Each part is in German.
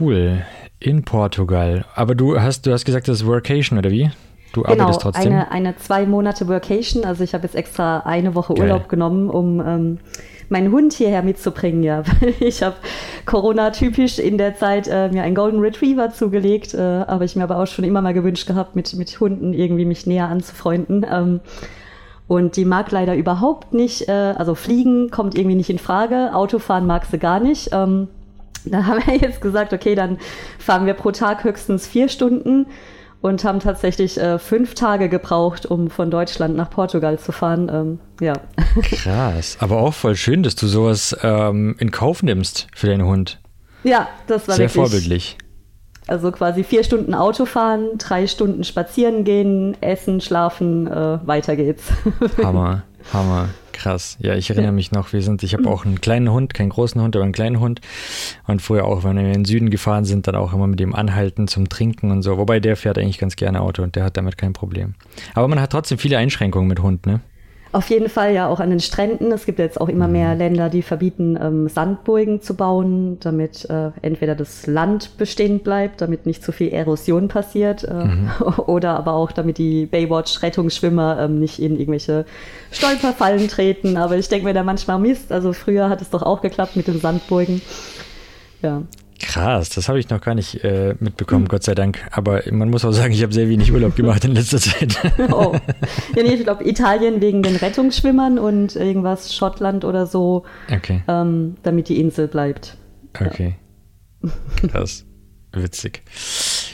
Cool. In Portugal. Aber du hast, du hast gesagt, das ist Workation, oder wie? Du genau, arbeitest trotzdem? Eine, eine zwei Monate Workation. Also ich habe jetzt extra eine Woche Geil. Urlaub genommen, um ähm, meinen Hund hierher mitzubringen. Ja, ich habe Corona-typisch in der Zeit äh, mir einen Golden Retriever zugelegt, äh, habe ich mir aber auch schon immer mal gewünscht gehabt, mit, mit Hunden irgendwie mich näher anzufreunden. Ähm, und die mag leider überhaupt nicht, äh, also fliegen kommt irgendwie nicht in Frage, Autofahren mag sie gar nicht. Ähm, da haben wir jetzt gesagt, okay, dann fahren wir pro Tag höchstens vier Stunden und haben tatsächlich äh, fünf Tage gebraucht, um von Deutschland nach Portugal zu fahren. Ähm, ja. Krass, aber auch voll schön, dass du sowas ähm, in Kauf nimmst für deinen Hund. Ja, das war sehr wirklich, vorbildlich. Also quasi vier Stunden Auto fahren, drei Stunden spazieren gehen, essen, schlafen, äh, weiter geht's. Hammer, Hammer. Krass. Ja, ich erinnere mich noch, wir sind, ich habe auch einen kleinen Hund, keinen großen Hund, aber einen kleinen Hund. Und vorher auch, wenn wir in den Süden gefahren sind, dann auch immer mit dem Anhalten zum Trinken und so. Wobei der fährt eigentlich ganz gerne Auto und der hat damit kein Problem. Aber man hat trotzdem viele Einschränkungen mit Hund, ne? Auf jeden Fall ja auch an den Stränden. Es gibt jetzt auch immer mehr mhm. Länder, die verbieten, ähm, Sandburgen zu bauen, damit äh, entweder das Land bestehen bleibt, damit nicht zu viel Erosion passiert, äh, mhm. oder aber auch damit die Baywatch-Rettungsschwimmer ähm, nicht in irgendwelche Stolperfallen treten. Aber ich denke mir da manchmal Mist. Also früher hat es doch auch geklappt mit den Sandburgen. Ja. Krass, das habe ich noch gar nicht äh, mitbekommen, mhm. Gott sei Dank. Aber man muss auch sagen, ich habe sehr wenig Urlaub gemacht in letzter Zeit. oh. Ja, nee, ich glaube Italien wegen den Rettungsschwimmern und irgendwas Schottland oder so, okay. ähm, damit die Insel bleibt. Okay. Ja. Krass. Witzig.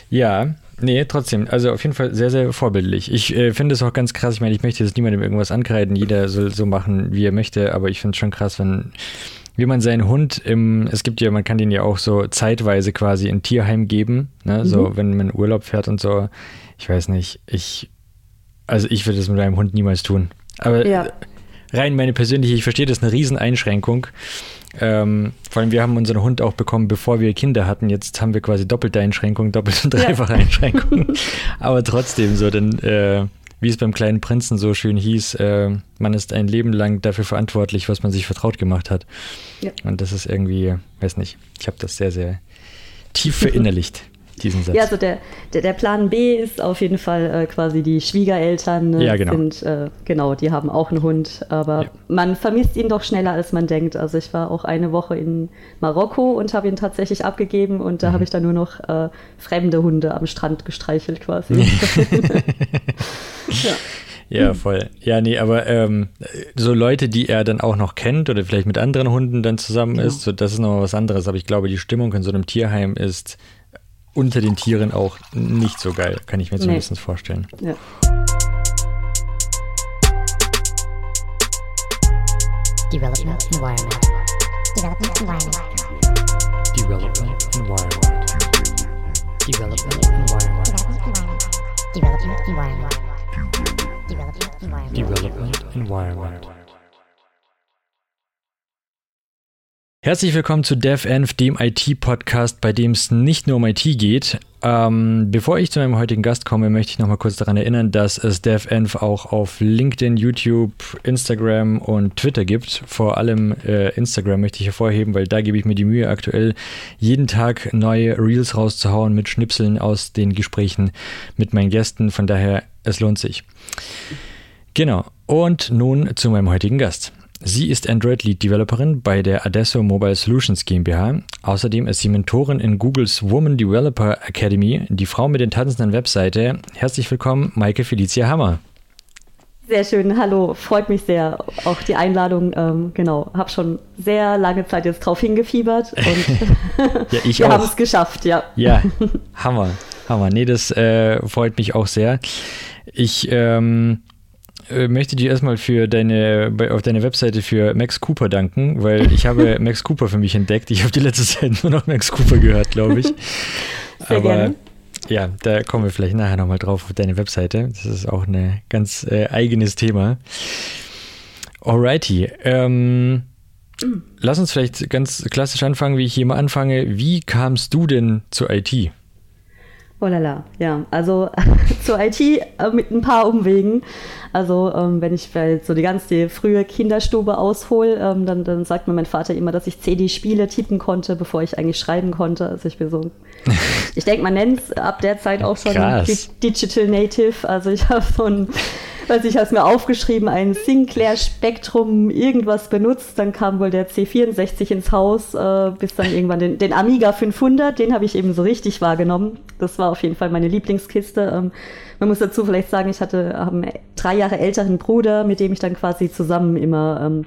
Ja, nee, trotzdem, also auf jeden Fall sehr, sehr vorbildlich. Ich äh, finde es auch ganz krass, ich meine, ich möchte jetzt niemandem irgendwas ankreiden, jeder soll so machen, wie er möchte, aber ich finde es schon krass, wenn wie man seinen Hund im, es gibt ja, man kann den ja auch so zeitweise quasi in Tierheim geben, ne? Mhm. so wenn man Urlaub fährt und so. Ich weiß nicht, ich, also ich würde das mit meinem Hund niemals tun. Aber ja. rein meine persönliche, ich verstehe das eine Rieseneinschränkung. Ähm, vor allem, wir haben unseren Hund auch bekommen, bevor wir Kinder hatten. Jetzt haben wir quasi doppelte Einschränkungen, doppelt und dreifache ja. Einschränkungen. Aber trotzdem so, denn äh, wie es beim kleinen Prinzen so schön hieß, äh, man ist ein Leben lang dafür verantwortlich, was man sich vertraut gemacht hat. Ja. Und das ist irgendwie, weiß nicht, ich habe das sehr, sehr tief verinnerlicht. diesen Satz. Ja, also der, der, der, Plan B ist auf jeden Fall äh, quasi die Schwiegereltern äh, ja, genau. sind, äh, genau, die haben auch einen Hund, aber ja. man vermisst ihn doch schneller, als man denkt. Also ich war auch eine Woche in Marokko und habe ihn tatsächlich abgegeben und da mhm. habe ich dann nur noch äh, fremde Hunde am Strand gestreichelt quasi. ja. Ja, voll. Ja, nee, aber ähm, so Leute, die er dann auch noch kennt oder vielleicht mit anderen Hunden dann zusammen ja. ist, so, das ist nochmal was anderes. Aber ich glaube, die Stimmung in so einem Tierheim ist unter den Tieren auch nicht so geil, kann ich mir zumindest nee. vorstellen. Ja. Development Environment. Development Environment. Development Environment. Development Environment. Development Environment. Development Environment. Herzlich willkommen zu DevEnv, dem IT-Podcast, bei dem es nicht nur um IT geht. Ähm, bevor ich zu meinem heutigen Gast komme, möchte ich noch mal kurz daran erinnern, dass es DevEnv auch auf LinkedIn, YouTube, Instagram und Twitter gibt. Vor allem äh, Instagram möchte ich hervorheben, weil da gebe ich mir die Mühe, aktuell jeden Tag neue Reels rauszuhauen mit Schnipseln aus den Gesprächen mit meinen Gästen. Von daher, es lohnt sich. Genau. Und nun zu meinem heutigen Gast. Sie ist Android Lead Developerin bei der Adesso Mobile Solutions GmbH. Außerdem ist sie Mentorin in Googles Woman Developer Academy, die Frau mit den tanzenden Webseite. Herzlich willkommen, Maike Felicia Hammer. Sehr schön, hallo, freut mich sehr. Auch die Einladung, ähm, genau, habe schon sehr lange Zeit jetzt drauf hingefiebert und ja, wir haben es geschafft, ja. Ja, Hammer, Hammer. Nee, das äh, freut mich auch sehr. Ich ähm, äh, möchte dir erstmal für deine, auf deine Webseite für Max Cooper danken, weil ich habe Max Cooper für mich entdeckt. Ich habe die letzte Zeit nur noch Max Cooper gehört, glaube ich. Sehr Aber gerne. ja, da kommen wir vielleicht nachher nochmal drauf auf deine Webseite. Das ist auch ein ganz äh, eigenes Thema. Alrighty. Ähm, lass uns vielleicht ganz klassisch anfangen, wie ich hier mal anfange. Wie kamst du denn zur IT? Oh lala, ja. Also zur IT äh, mit ein paar Umwegen. Also ähm, wenn ich so die ganze frühe Kinderstube aushole, ähm, dann, dann sagt mir mein Vater immer, dass ich CD-Spiele tippen konnte, bevor ich eigentlich schreiben konnte. Also ich bin so, ich denke, man nennt es ab der Zeit auch schon Digital Native. Also ich habe so ein weiß ich, habe mir aufgeschrieben, ein Sinclair Spektrum irgendwas benutzt, dann kam wohl der C64 ins Haus, äh, bis dann irgendwann den, den Amiga 500, den habe ich eben so richtig wahrgenommen. Das war auf jeden Fall meine Lieblingskiste. Ähm, man muss dazu vielleicht sagen, ich hatte einen drei Jahre älteren Bruder, mit dem ich dann quasi zusammen immer ähm,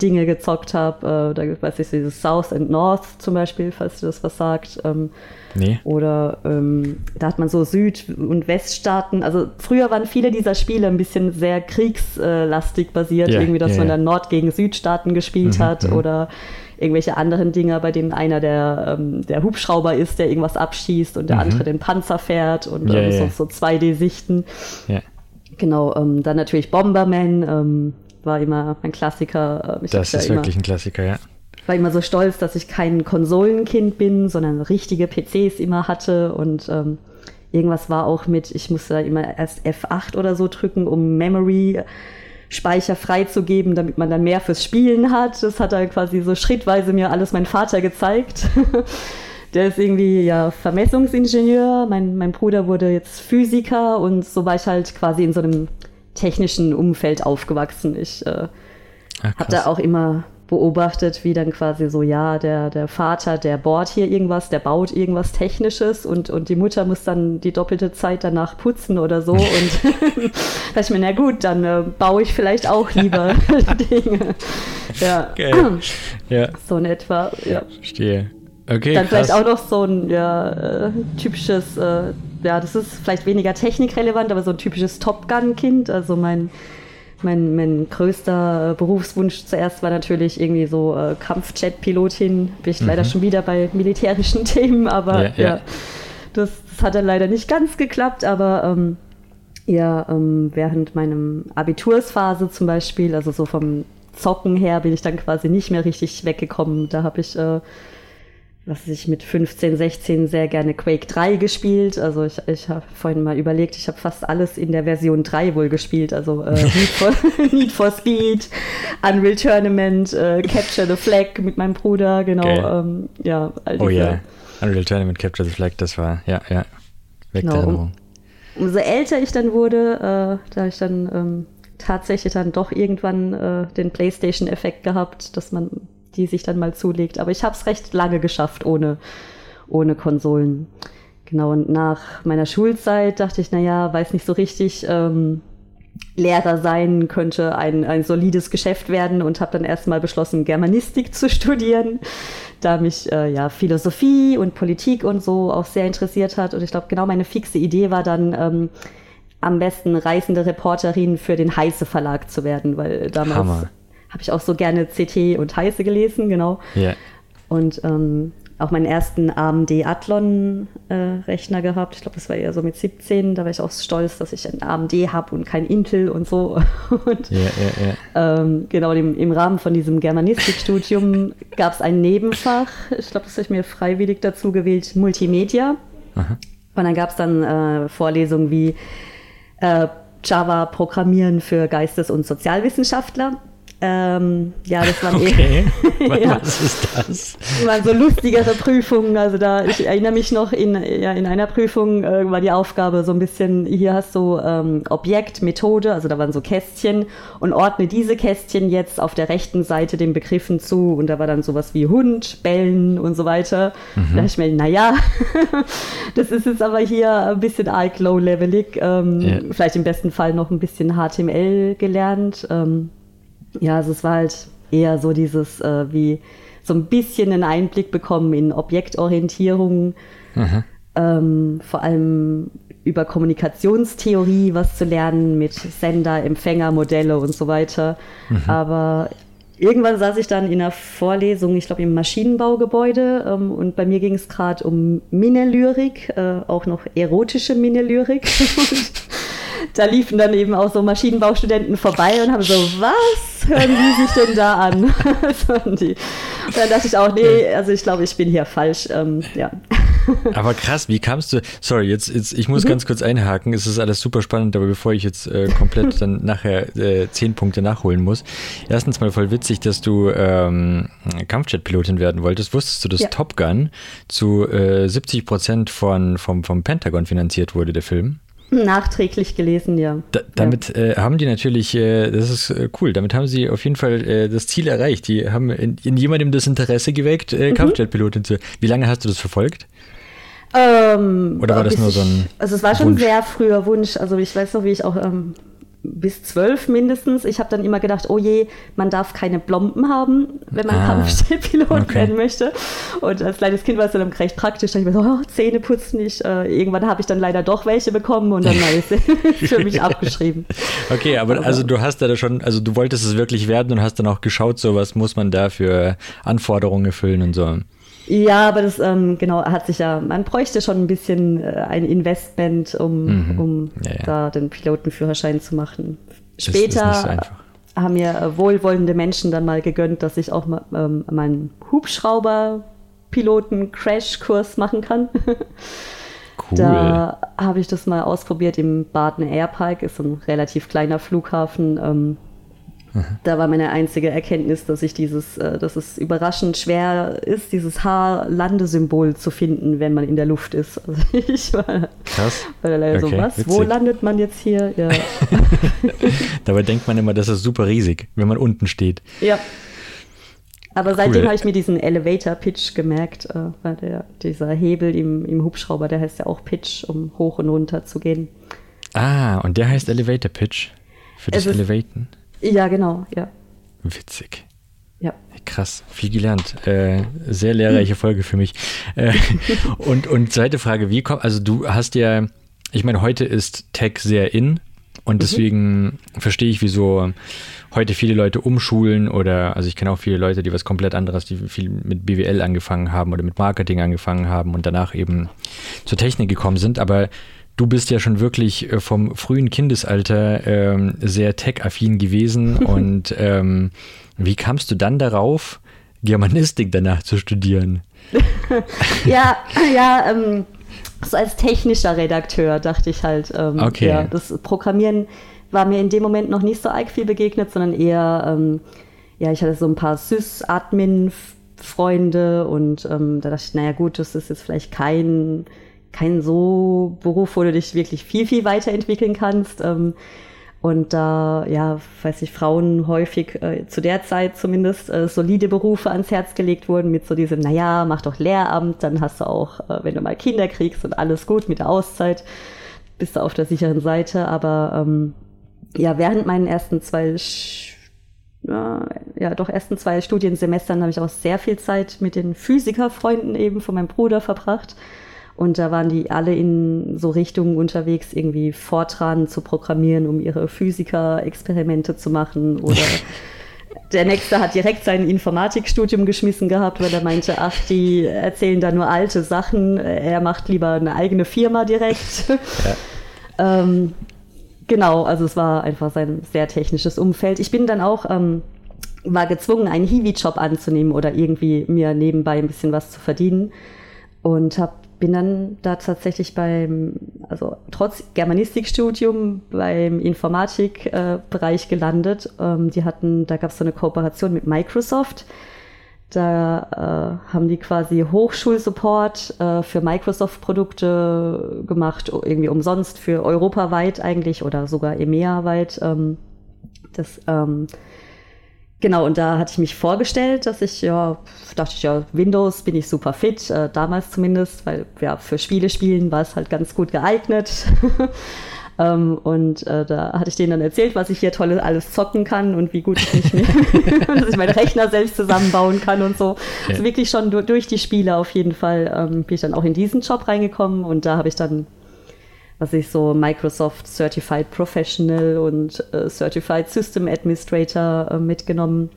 Dinge gezockt habe. Äh, da weiß ich, dieses South and North zum Beispiel, falls du das was sagt. Ähm, nee. Oder ähm, da hat man so Süd- und Weststaaten. Also früher waren viele dieser Spiele ein bisschen sehr kriegslastig basiert, yeah, irgendwie, dass yeah, man dann Nord- gegen Südstaaten gespielt mhm, hat mhm. oder irgendwelche anderen Dinge, bei denen einer der, ähm, der Hubschrauber ist, der irgendwas abschießt und der mhm. andere den Panzer fährt und yeah, ähm, so, so 2D-Sichten. Genau, ähm, dann natürlich Bomberman, ähm, war immer ein Klassiker. Ich das ist wirklich ein Klassiker, ja. Ich war immer so stolz, dass ich kein Konsolenkind bin, sondern richtige PCs immer hatte und ähm, irgendwas war auch mit, ich musste immer erst F8 oder so drücken, um Memory Speicher freizugeben, damit man dann mehr fürs Spielen hat. Das hat er quasi so schrittweise mir alles mein Vater gezeigt. Der ist irgendwie ja Vermessungsingenieur. Mein, mein Bruder wurde jetzt Physiker und so war ich halt quasi in so einem technischen Umfeld aufgewachsen. Ich äh, habe da auch immer beobachtet, wie dann quasi so, ja, der, der Vater, der bohrt hier irgendwas, der baut irgendwas Technisches und, und die Mutter muss dann die doppelte Zeit danach putzen oder so. und da ich mir, na gut, dann äh, baue ich vielleicht auch lieber Dinge. Ja. Okay. ja. So in etwa, ja. Verstehe. Okay, dann krass. vielleicht auch noch so ein ja, äh, typisches äh, ja, das ist vielleicht weniger technikrelevant, aber so ein typisches Top Gun-Kind. Also mein, mein, mein größter Berufswunsch zuerst war natürlich irgendwie so äh, Kampfjet-Pilotin. Bin ich mhm. leider schon wieder bei militärischen Themen, aber ja, ja. ja das, das, hat dann leider nicht ganz geklappt, aber ähm, ja, ähm, während meinem Abitursphase zum Beispiel, also so vom Zocken her, bin ich dann quasi nicht mehr richtig weggekommen. Da habe ich äh, was ich mit 15, 16 sehr gerne Quake 3 gespielt. Also ich, ich habe vorhin mal überlegt, ich habe fast alles in der Version 3 wohl gespielt. Also äh, Need, for, Need, for, Speed, Unreal Tournament, äh, Capture the Flag mit meinem Bruder, genau. Okay. Ähm, ja, all oh ja, Unreal Tournament, Capture the Flag, das war, ja, ja, weg genau, um, umso älter ich dann wurde, äh, da ich dann ähm, tatsächlich dann doch irgendwann äh, den PlayStation-Effekt gehabt, dass man die sich dann mal zulegt. Aber ich habe es recht lange geschafft ohne, ohne Konsolen. Genau, und nach meiner Schulzeit dachte ich, naja, weiß nicht so richtig, ähm, Lehrer sein könnte ein, ein solides Geschäft werden und habe dann erstmal beschlossen, Germanistik zu studieren, da mich äh, ja Philosophie und Politik und so auch sehr interessiert hat. Und ich glaube, genau meine fixe Idee war dann, ähm, am besten reisende Reporterin für den Heiße Verlag zu werden, weil damals Hammer habe ich auch so gerne CT und Heiße gelesen, genau. Yeah. Und ähm, auch meinen ersten AMD Athlon-Rechner äh, gehabt. Ich glaube, das war eher so mit 17. Da war ich auch stolz, dass ich ein AMD habe und kein Intel und so. Und yeah, yeah, ähm, genau im, im, Rahmen von diesem Germanistikstudium gab es ein Nebenfach. Ich glaube, das habe ich mir freiwillig dazu gewählt, Multimedia. Aha. Und dann gab es dann äh, Vorlesungen wie äh, Java Programmieren für Geistes- und Sozialwissenschaftler. Ähm, ja, das waren okay. eh, ja, Was ist das? waren so lustigere Prüfungen. Also da, ich erinnere mich noch, in, ja, in einer Prüfung äh, war die Aufgabe so ein bisschen, hier hast du ähm, Objekt, Methode, also da waren so Kästchen und ordne diese Kästchen jetzt auf der rechten Seite den Begriffen zu und da war dann sowas wie Hund, Bellen und so weiter. Mhm. Da dachte ich mir, naja, das ist jetzt aber hier ein bisschen arg low-levelig. Ähm, yeah. Vielleicht im besten Fall noch ein bisschen HTML gelernt. Ähm, ja, also es war halt eher so dieses, äh, wie so ein bisschen einen Einblick bekommen in Objektorientierung, ähm, vor allem über Kommunikationstheorie was zu lernen mit Sender, Empfänger, Modelle und so weiter. Mhm. Aber irgendwann saß ich dann in einer Vorlesung, ich glaube im Maschinenbaugebäude, ähm, und bei mir ging es gerade um Minnelyrik, äh, auch noch erotische Minnelyrik. da liefen dann eben auch so Maschinenbaustudenten vorbei und haben so, was hören die sich denn da an? und dann dachte ich auch, nee, also ich glaube, ich bin hier falsch. Ähm, ja. aber krass, wie kamst du, sorry, jetzt, jetzt ich muss mhm. ganz kurz einhaken, es ist alles super spannend, aber bevor ich jetzt äh, komplett dann nachher äh, zehn Punkte nachholen muss, erstens mal voll witzig, dass du ähm, Kampfjet-Pilotin werden wolltest. Wusstest du, dass ja. Top Gun zu äh, 70 Prozent von, vom, vom Pentagon finanziert wurde, der Film? Nachträglich gelesen, ja. Da, damit ja. Äh, haben die natürlich, äh, das ist äh, cool, damit haben sie auf jeden Fall äh, das Ziel erreicht. Die haben in, in jemandem das Interesse geweckt, äh, mhm. Kampfjetpilotin zu. Wie lange hast du das verfolgt? Ähm, Oder war das nur so ein. Also, es war schon ein sehr früher Wunsch. Also, ich weiß noch, wie ich auch ähm, bis zwölf mindestens. Ich habe dann immer gedacht, oh je, man darf keine Blomben haben, wenn man ah, Kampfstellpilot okay. werden möchte. Und als kleines Kind war es dann recht praktisch. Da ich mir so, oh, Zähne putzen nicht. Äh, irgendwann habe ich dann leider doch welche bekommen und dann war es für mich abgeschrieben. Okay, aber, aber also du hast da schon, also du wolltest es wirklich werden und hast dann auch geschaut, so was muss man da für Anforderungen erfüllen und so. Ja, aber das ähm, genau hat sich ja, man bräuchte schon ein bisschen äh, ein Investment, um, mhm. um ja, ja. da den Pilotenführerschein zu machen. Später haben mir äh, wohlwollende Menschen dann mal gegönnt, dass ich auch mal ähm, meinen Hubschrauber-Piloten-Crash-Kurs machen kann. Cool. Da habe ich das mal ausprobiert im Baden Airpark, ist ein relativ kleiner Flughafen. Ähm, da war meine einzige Erkenntnis, dass ich dieses, äh, dass es überraschend schwer ist, dieses Haar-Landesymbol zu finden, wenn man in der Luft ist. Also ich war, Krass. war da leider okay, so, was? Witzig. Wo landet man jetzt hier? Ja. Dabei denkt man immer, das ist super riesig, wenn man unten steht. Ja. Aber cool. seitdem habe ich mir diesen Elevator-Pitch gemerkt, äh, weil der, dieser Hebel im, im Hubschrauber, der heißt ja auch Pitch, um hoch und runter zu gehen. Ah, und der heißt Elevator-Pitch für das Elevaten. Ja, genau, ja. Witzig. Ja. Krass, viel gelernt. Äh, sehr lehrreiche Folge für mich. Äh, und, und zweite Frage, wie kommt, also du hast ja, ich meine, heute ist Tech sehr in und mhm. deswegen mhm. verstehe ich, wieso heute viele Leute umschulen oder, also ich kenne auch viele Leute, die was komplett anderes, die viel mit BWL angefangen haben oder mit Marketing angefangen haben und danach eben zur Technik gekommen sind, aber du bist ja schon wirklich äh, vom frühen Kindesalter ähm, sehr tech-affin gewesen. und ähm, wie kamst du dann darauf, Germanistik danach zu studieren? ja, ja, ähm, so als technischer Redakteur dachte ich halt, ähm, okay. ja, das Programmieren war mir in dem Moment noch nicht so arg viel begegnet, sondern eher, ähm, ja, ich hatte so ein paar Sys-Admin-Freunde und ähm, da dachte ich, naja gut, das ist jetzt vielleicht kein kein so Beruf, wo du dich wirklich viel, viel weiterentwickeln kannst. Ähm, und da, ja, weiß ich, Frauen häufig äh, zu der Zeit zumindest äh, solide Berufe ans Herz gelegt wurden mit so diesem, naja, mach doch Lehramt, dann hast du auch, äh, wenn du mal Kinder kriegst und alles gut mit der Auszeit, bist du auf der sicheren Seite. Aber ähm, ja, während meinen ersten zwei, ja, doch ersten zwei Studiensemestern habe ich auch sehr viel Zeit mit den Physikerfreunden eben von meinem Bruder verbracht. Und da waren die alle in so Richtungen unterwegs, irgendwie Fortran zu programmieren, um ihre Physiker-Experimente zu machen. Oder der Nächste hat direkt sein Informatikstudium geschmissen gehabt, weil er meinte, ach, die erzählen da nur alte Sachen. Er macht lieber eine eigene Firma direkt. Ja. ähm, genau, also es war einfach sein sehr technisches Umfeld. Ich bin dann auch ähm, war gezwungen, einen Hiwi-Job anzunehmen oder irgendwie mir nebenbei ein bisschen was zu verdienen und habe bin dann da tatsächlich beim, also trotz Germanistikstudium beim Informatikbereich äh, gelandet. Ähm, die hatten, da gab es so eine Kooperation mit Microsoft. Da äh, haben die quasi Hochschulsupport äh, für Microsoft-Produkte gemacht, irgendwie umsonst für europaweit eigentlich oder sogar EMEA-weit. Ähm, das ähm, Genau, und da hatte ich mich vorgestellt, dass ich, ja, dachte ich, ja, Windows bin ich super fit, äh, damals zumindest, weil ja, für Spiele spielen war es halt ganz gut geeignet. ähm, und äh, da hatte ich denen dann erzählt, was ich hier toll alles zocken kann und wie gut ich mich, dass ich meine Rechner selbst zusammenbauen kann und so. Okay. Also wirklich schon durch die Spiele auf jeden Fall ähm, bin ich dann auch in diesen Job reingekommen und da habe ich dann was ich so Microsoft Certified Professional und äh, Certified System Administrator äh, mitgenommen.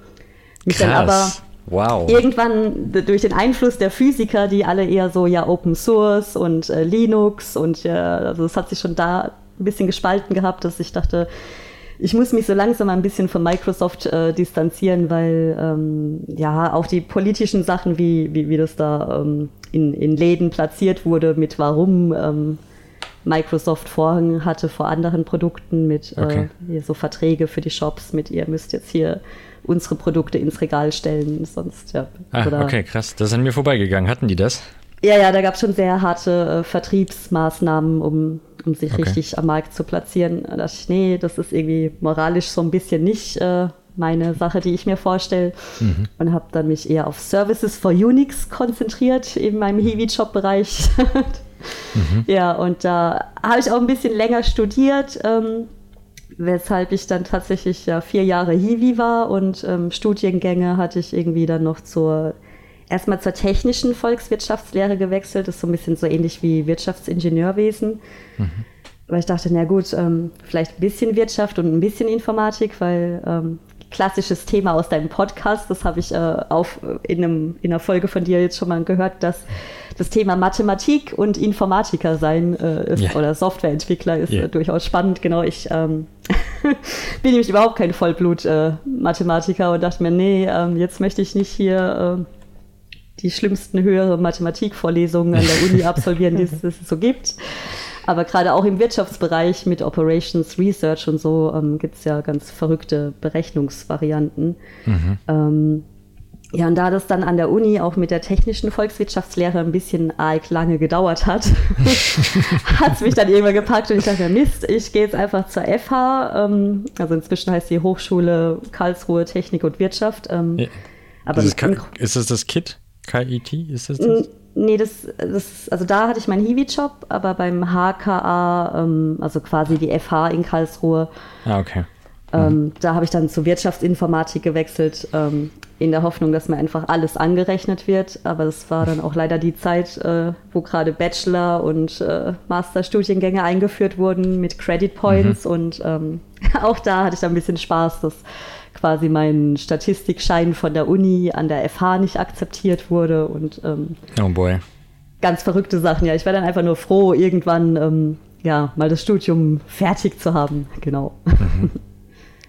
Mich Krass. dann aber wow. irgendwann durch den Einfluss der Physiker, die alle eher so ja Open Source und äh, Linux und ja, also es hat sich schon da ein bisschen gespalten gehabt, dass ich dachte, ich muss mich so langsam ein bisschen von Microsoft äh, distanzieren, weil ähm, ja auch die politischen Sachen, wie, wie, wie das da ähm, in, in Läden platziert wurde, mit warum ähm, Microsoft Vorhang hatte vor anderen Produkten, mit äh, okay. äh, so Verträge für die Shops, mit ihr müsst jetzt hier unsere Produkte ins Regal stellen, sonst ja. Ah, okay, krass. Das ist an mir vorbeigegangen. Hatten die das? Ja, ja, da gab es schon sehr harte äh, Vertriebsmaßnahmen, um, um sich okay. richtig am Markt zu platzieren. Da dachte ich, nee, das ist irgendwie moralisch so ein bisschen nicht äh, meine Sache, die ich mir vorstelle. Mhm. Und habe dann mich eher auf Services for Unix konzentriert in meinem Hiwi-Job-Bereich. mhm. Ja, und da habe ich auch ein bisschen länger studiert. Ähm, weshalb ich dann tatsächlich ja vier Jahre Hiwi war und ähm, Studiengänge hatte ich irgendwie dann noch zur erstmal zur technischen Volkswirtschaftslehre gewechselt. Das ist so ein bisschen so ähnlich wie Wirtschaftsingenieurwesen. Mhm. Weil ich dachte, na gut, ähm, vielleicht ein bisschen Wirtschaft und ein bisschen Informatik, weil ähm, klassisches Thema aus deinem Podcast, das habe ich äh, auf, in, einem, in einer Folge von dir jetzt schon mal gehört, dass das Thema Mathematik und Informatiker sein äh, ist, yeah. oder Softwareentwickler ist yeah. äh, durchaus spannend. Genau, ich ähm, bin nämlich überhaupt kein Vollblut-Mathematiker und dachte mir, nee, ähm, jetzt möchte ich nicht hier äh, die schlimmsten höhere Mathematikvorlesungen an der Uni absolvieren, die es, es so gibt. Aber gerade auch im Wirtschaftsbereich mit Operations Research und so ähm, gibt es ja ganz verrückte Berechnungsvarianten. Mhm. Ähm, ja, und da das dann an der Uni auch mit der technischen Volkswirtschaftslehre ein bisschen arg lange gedauert hat, hat es mich dann irgendwann gepackt und ich dachte, Mist, ich gehe jetzt einfach zur FH. Ähm, also inzwischen heißt die Hochschule Karlsruhe Technik und Wirtschaft. Ähm, ja. aber ist, das, ist das das KIT? KIT? Ist das das? Nee, das, das, also da hatte ich meinen Hiwi-Job, aber beim HKA, ähm, also quasi die FH in Karlsruhe. Ah, okay. Ähm, mhm. Da habe ich dann zur Wirtschaftsinformatik gewechselt, ähm, in der Hoffnung, dass mir einfach alles angerechnet wird. Aber das war dann auch leider die Zeit, äh, wo gerade Bachelor- und äh, Masterstudiengänge eingeführt wurden mit Credit Points. Mhm. Und ähm, auch da hatte ich dann ein bisschen Spaß, dass quasi mein Statistikschein von der Uni an der FH nicht akzeptiert wurde und ähm, oh boy. ganz verrückte Sachen. Ja, ich war dann einfach nur froh, irgendwann ähm, ja mal das Studium fertig zu haben. Genau. Mhm.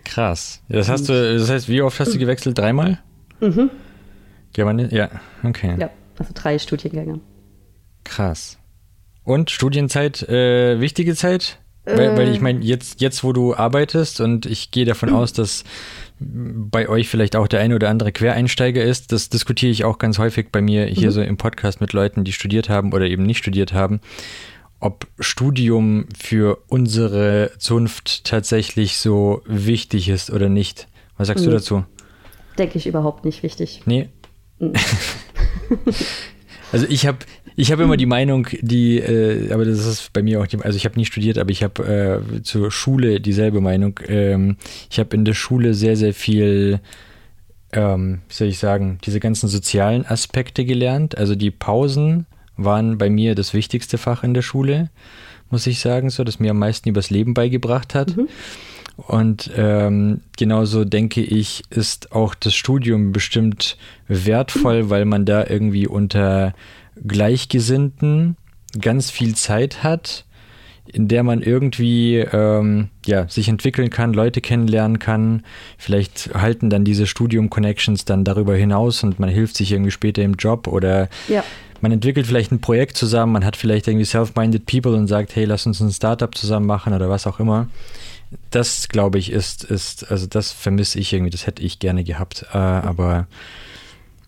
Krass. Das hast du, das heißt, wie oft hast du gewechselt? Dreimal? Mhm. Germani ja, okay. Ja, also drei Studiengänge. Krass. Und Studienzeit, äh, wichtige Zeit? Weil, weil ich äh. meine, jetzt, jetzt, wo du arbeitest und ich gehe davon aus, dass bei euch vielleicht auch der eine oder andere Quereinsteiger ist, das diskutiere ich auch ganz häufig bei mir hier mhm. so im Podcast mit Leuten, die studiert haben oder eben nicht studiert haben, ob Studium für unsere Zunft tatsächlich so wichtig ist oder nicht. Was sagst mhm. du dazu? Denke ich überhaupt nicht wichtig. Nee. Mhm. also ich habe ich habe immer die Meinung, die, äh, aber das ist bei mir auch, die, also ich habe nie studiert, aber ich habe äh, zur Schule dieselbe Meinung. Ähm, ich habe in der Schule sehr, sehr viel, ähm, wie soll ich sagen, diese ganzen sozialen Aspekte gelernt. Also die Pausen waren bei mir das wichtigste Fach in der Schule, muss ich sagen, so, das mir am meisten übers Leben beigebracht hat. Mhm. Und ähm, genauso denke ich, ist auch das Studium bestimmt wertvoll, weil man da irgendwie unter Gleichgesinnten ganz viel Zeit hat, in der man irgendwie ähm, ja, sich entwickeln kann, Leute kennenlernen kann. Vielleicht halten dann diese Studium-Connections dann darüber hinaus und man hilft sich irgendwie später im Job oder ja. man entwickelt vielleicht ein Projekt zusammen, man hat vielleicht irgendwie self-minded people und sagt, hey, lass uns ein Startup zusammen machen oder was auch immer. Das, glaube ich, ist, ist, also das vermisse ich irgendwie, das hätte ich gerne gehabt, äh, aber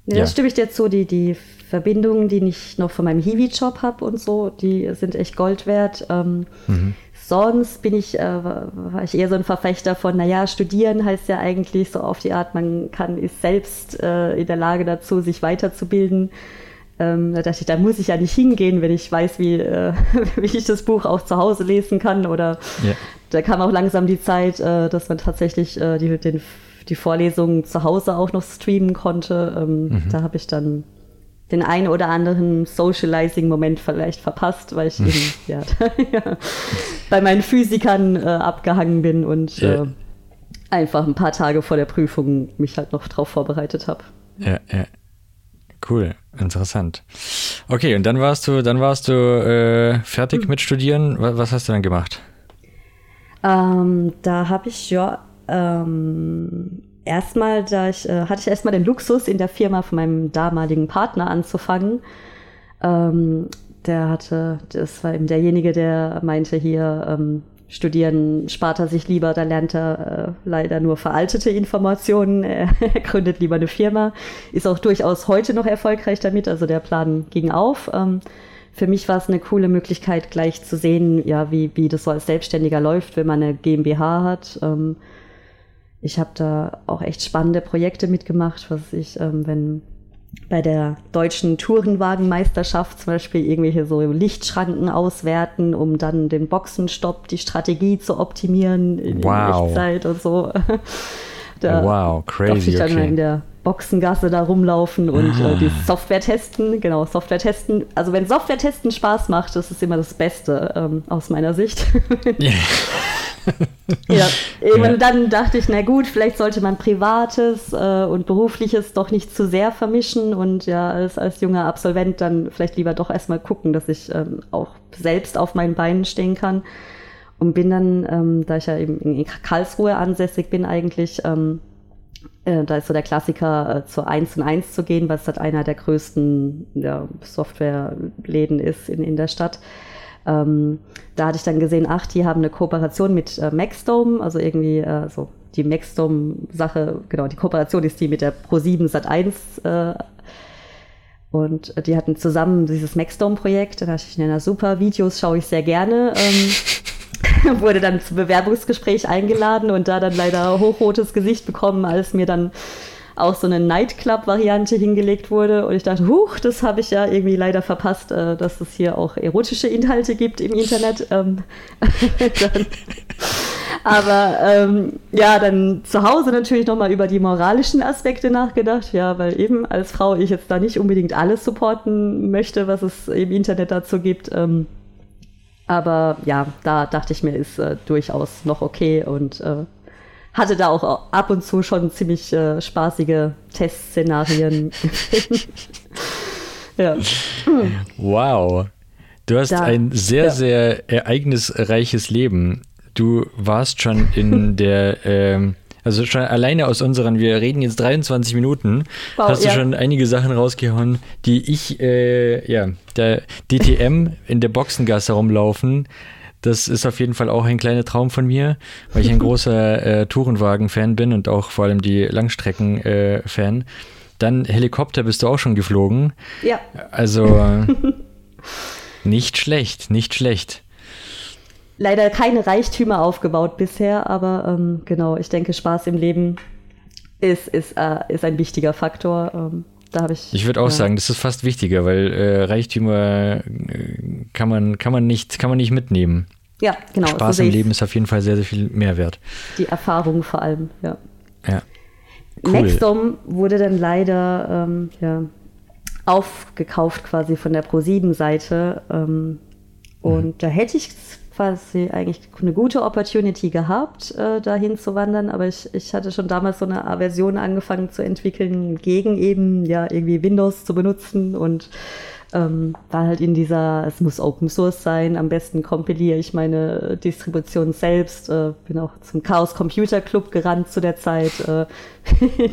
ja, ja. Das stimme ich dir zu, die, die Verbindungen, die ich noch von meinem Hiwi-Job habe und so, die sind echt Gold wert. Ähm, mhm. Sonst bin ich, äh, war ich eher so ein Verfechter von, naja, studieren heißt ja eigentlich so auf die Art, man kann, ist selbst äh, in der Lage dazu, sich weiterzubilden. Ähm, da dachte ich, da muss ich ja nicht hingehen, wenn ich weiß, wie, äh, wie ich das Buch auch zu Hause lesen kann. Oder yeah. da kam auch langsam die Zeit, äh, dass man tatsächlich äh, die, den, die Vorlesungen zu Hause auch noch streamen konnte. Ähm, mhm. Da habe ich dann den einen oder anderen Socializing-Moment vielleicht verpasst, weil ich eben ja, ja, bei meinen Physikern äh, abgehangen bin und äh, einfach ein paar Tage vor der Prüfung mich halt noch drauf vorbereitet habe. Ja, ja. Cool, interessant. Okay, und dann warst du, dann warst du äh, fertig hm. mit Studieren. Was, was, hast du dann gemacht? Ähm, da habe ich ja ähm, erstmal, da ich, äh, hatte ich erstmal den Luxus, in der Firma von meinem damaligen Partner anzufangen. Ähm, der hatte, das war eben derjenige, der meinte hier, ähm, studieren spart er sich lieber, da lernt er äh, leider nur veraltete Informationen. Er, gründet lieber eine Firma, ist auch durchaus heute noch erfolgreich damit, also der Plan ging auf. Ähm, für mich war es eine coole Möglichkeit, gleich zu sehen, ja, wie, wie das so als Selbstständiger läuft, wenn man eine GmbH hat. Ähm, ich habe da auch echt spannende Projekte mitgemacht, was ich, ähm, wenn bei der deutschen Tourenwagenmeisterschaft zum Beispiel irgendwelche so Lichtschranken auswerten, um dann den Boxenstopp, die Strategie zu optimieren in wow. Echtzeit und so. Da wow, crazy. ich dann okay. in der Boxengasse da rumlaufen und ah. äh, die Software testen. Genau, Software testen. Also wenn Software testen Spaß macht, das ist immer das Beste ähm, aus meiner Sicht. ja, eben ja. dann dachte ich, na gut, vielleicht sollte man Privates äh, und Berufliches doch nicht zu sehr vermischen und ja, als, als junger Absolvent dann vielleicht lieber doch erstmal gucken, dass ich ähm, auch selbst auf meinen Beinen stehen kann. Und bin dann, ähm, da ich ja eben in Karlsruhe ansässig bin eigentlich, ähm, äh, da ist so der Klassiker, äh, zur 1 und 1 zu gehen, weil es halt einer der größten ja, Softwareläden ist in, in der Stadt. Ähm, da hatte ich dann gesehen, ach, die haben eine Kooperation mit äh, Maxdome, also irgendwie äh, so die Maxdome-Sache, genau, die Kooperation ist die mit der Pro7 Sat1 äh, und die hatten zusammen dieses Maxdome-Projekt. Dann dachte ich, na super, Videos schaue ich sehr gerne. Ähm, wurde dann zum Bewerbungsgespräch eingeladen und da dann leider hochrotes Gesicht bekommen, als mir dann auch so eine Nightclub-Variante hingelegt wurde. Und ich dachte, huch, das habe ich ja irgendwie leider verpasst, äh, dass es hier auch erotische Inhalte gibt im Internet. Ähm, aber ähm, ja, dann zu Hause natürlich nochmal über die moralischen Aspekte nachgedacht. Ja, weil eben als Frau ich jetzt da nicht unbedingt alles supporten möchte, was es im Internet dazu gibt. Ähm, aber ja, da dachte ich mir, ist äh, durchaus noch okay und äh, hatte da auch ab und zu schon ziemlich äh, spaßige Testszenarien. ja. Wow. Du hast da, ein sehr, ja. sehr ereignisreiches Leben. Du warst schon in der, ähm, also schon alleine aus unseren, wir reden jetzt 23 Minuten, wow, hast du ja. schon einige Sachen rausgehauen, die ich, äh, ja, der DTM in der Boxengasse rumlaufen, das ist auf jeden Fall auch ein kleiner Traum von mir, weil ich ein großer äh, Tourenwagen-Fan bin und auch vor allem die Langstrecken-Fan. Äh, Dann Helikopter bist du auch schon geflogen. Ja. Also nicht schlecht, nicht schlecht. Leider keine Reichtümer aufgebaut bisher, aber ähm, genau, ich denke, Spaß im Leben ist, ist, äh, ist ein wichtiger Faktor. Ähm, da habe ich. Ich würde auch ja. sagen, das ist fast wichtiger, weil äh, Reichtümer äh, kann man, kann man nicht, kann man nicht mitnehmen. Ja, genau. Spaß so im Leben ist auf jeden Fall sehr, sehr viel Mehrwert. Die Erfahrung vor allem, ja. Ja. Cool. Nextdom wurde dann leider ähm, ja, aufgekauft quasi von der Pro7-Seite. Ähm, und mhm. da hätte ich quasi eigentlich eine gute Opportunity gehabt, äh, dahin zu wandern, aber ich, ich hatte schon damals so eine Aversion angefangen zu entwickeln gegen eben ja irgendwie Windows zu benutzen und ähm, war halt in dieser, es muss Open Source sein, am besten kompiliere ich meine Distribution selbst, äh, bin auch zum Chaos Computer Club gerannt zu der Zeit, äh,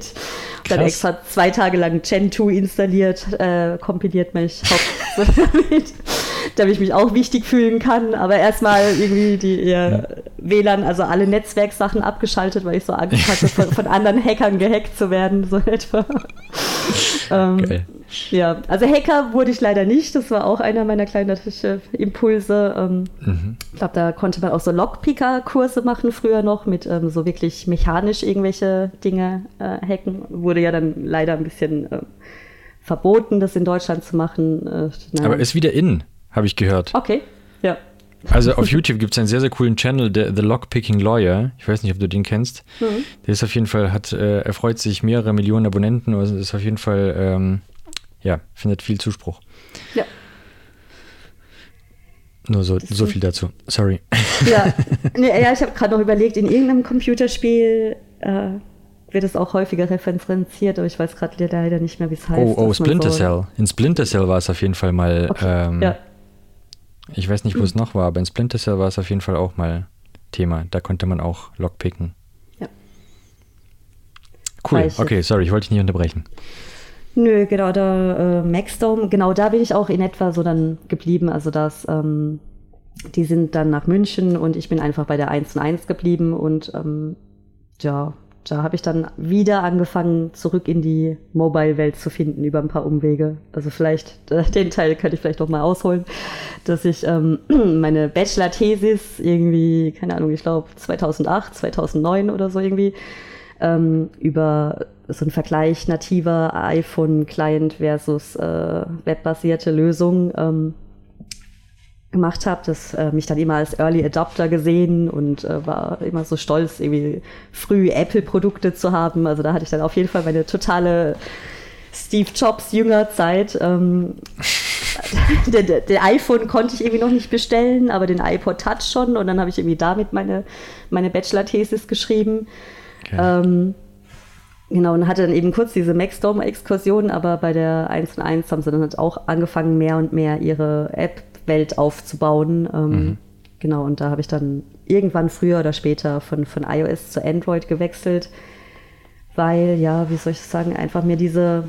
dann extra zwei Tage lang Gentoo installiert, äh, kompiliert mich hauptsächlich damit ich mich auch wichtig fühlen kann. Aber erstmal irgendwie die ihr WLAN, also alle Netzwerksachen abgeschaltet, weil ich so Angst hatte, von, von anderen Hackern gehackt zu werden, so etwa. ähm, okay. Ja, also Hacker wurde ich leider nicht. Das war auch einer meiner kleinen Impulse. Ähm, mhm. Ich glaube, da konnte man auch so Lockpicker-Kurse machen früher noch mit ähm, so wirklich mechanisch irgendwelche Dinge äh, hacken. Wurde ja dann leider ein bisschen äh, verboten, das in Deutschland zu machen. Äh, Aber ist wieder in habe ich gehört. Okay, ja. Also auf YouTube gibt es einen sehr, sehr coolen Channel, der The Lockpicking Lawyer. Ich weiß nicht, ob du den kennst. Mhm. Der ist auf jeden Fall, hat, äh, erfreut sich mehrere Millionen Abonnenten und ist auf jeden Fall, ähm, ja, findet viel Zuspruch. Ja. Nur so, so viel dazu. Sorry. Ja, nee, ja ich habe gerade noch überlegt, in irgendeinem Computerspiel äh, wird es auch häufiger referenziert, aber ich weiß gerade leider nicht mehr, wie es heißt. Oh, oh Splinter so Cell. In Splinter Cell war es auf jeden Fall mal. Okay. Ähm, ja ich weiß nicht, wo es noch war, aber in Splinter Cell war es auf jeden Fall auch mal Thema. Da konnte man auch Lockpicken. Ja. Cool. Okay, sorry, ich wollte dich nicht unterbrechen. Nö, genau, da äh, Maxdome, genau da bin ich auch in etwa so dann geblieben. Also das, ähm, die sind dann nach München und ich bin einfach bei der 1 und 1 geblieben und ähm, ja, da habe ich dann wieder angefangen, zurück in die Mobile-Welt zu finden über ein paar Umwege. Also vielleicht, den Teil könnte ich vielleicht noch mal ausholen, dass ich ähm, meine Bachelor-Thesis irgendwie, keine Ahnung, ich glaube 2008, 2009 oder so irgendwie, ähm, über so einen Vergleich nativer iPhone-Client versus äh, webbasierte Lösung ähm, gemacht habe, das äh, mich dann immer als Early Adopter gesehen und äh, war immer so stolz, irgendwie früh Apple-Produkte zu haben. Also da hatte ich dann auf jeden Fall meine totale Steve Jobs Jüngerzeit. Ähm, der, der, der, iPhone konnte ich irgendwie noch nicht bestellen, aber den iPod Touch schon und dann habe ich irgendwie damit meine, meine Bachelor-Thesis geschrieben. Okay. Ähm, Genau, und hatte dann eben kurz diese Maxstorm-Exkursion, aber bei der 1 und 1 haben sie dann halt auch angefangen, mehr und mehr ihre App Welt aufzubauen. Ähm, mhm. Genau, und da habe ich dann irgendwann früher oder später von, von iOS zu Android gewechselt, weil, ja, wie soll ich sagen, einfach mir diese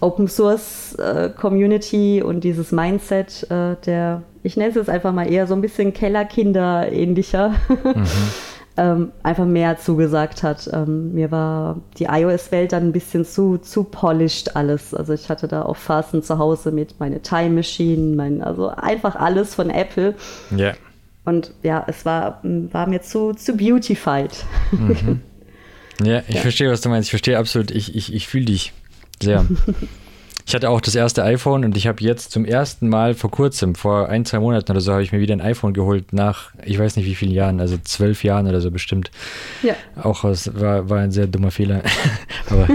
Open Source äh, Community und dieses Mindset äh, der, ich nenne es jetzt einfach mal eher so ein bisschen Kellerkinder ähnlicher. Mhm. ähm, einfach mehr zugesagt hat. Ähm, mir war die iOS-Welt dann ein bisschen zu, zu polished alles. Also ich hatte da auch Phasen zu Hause mit meine Time Machine, mein, also einfach alles von Apple. Ja. Yeah. Und ja, es war, war mir zu, zu beautified. Mhm. Ja, ich ja. verstehe, was du meinst. Ich verstehe absolut. Ich, ich, ich fühle dich sehr. Ich hatte auch das erste iPhone und ich habe jetzt zum ersten Mal vor kurzem, vor ein, zwei Monaten oder so, habe ich mir wieder ein iPhone geholt nach, ich weiß nicht wie vielen Jahren, also zwölf Jahren oder so bestimmt. Ja. Auch aus, war, war ein sehr dummer Fehler. Aber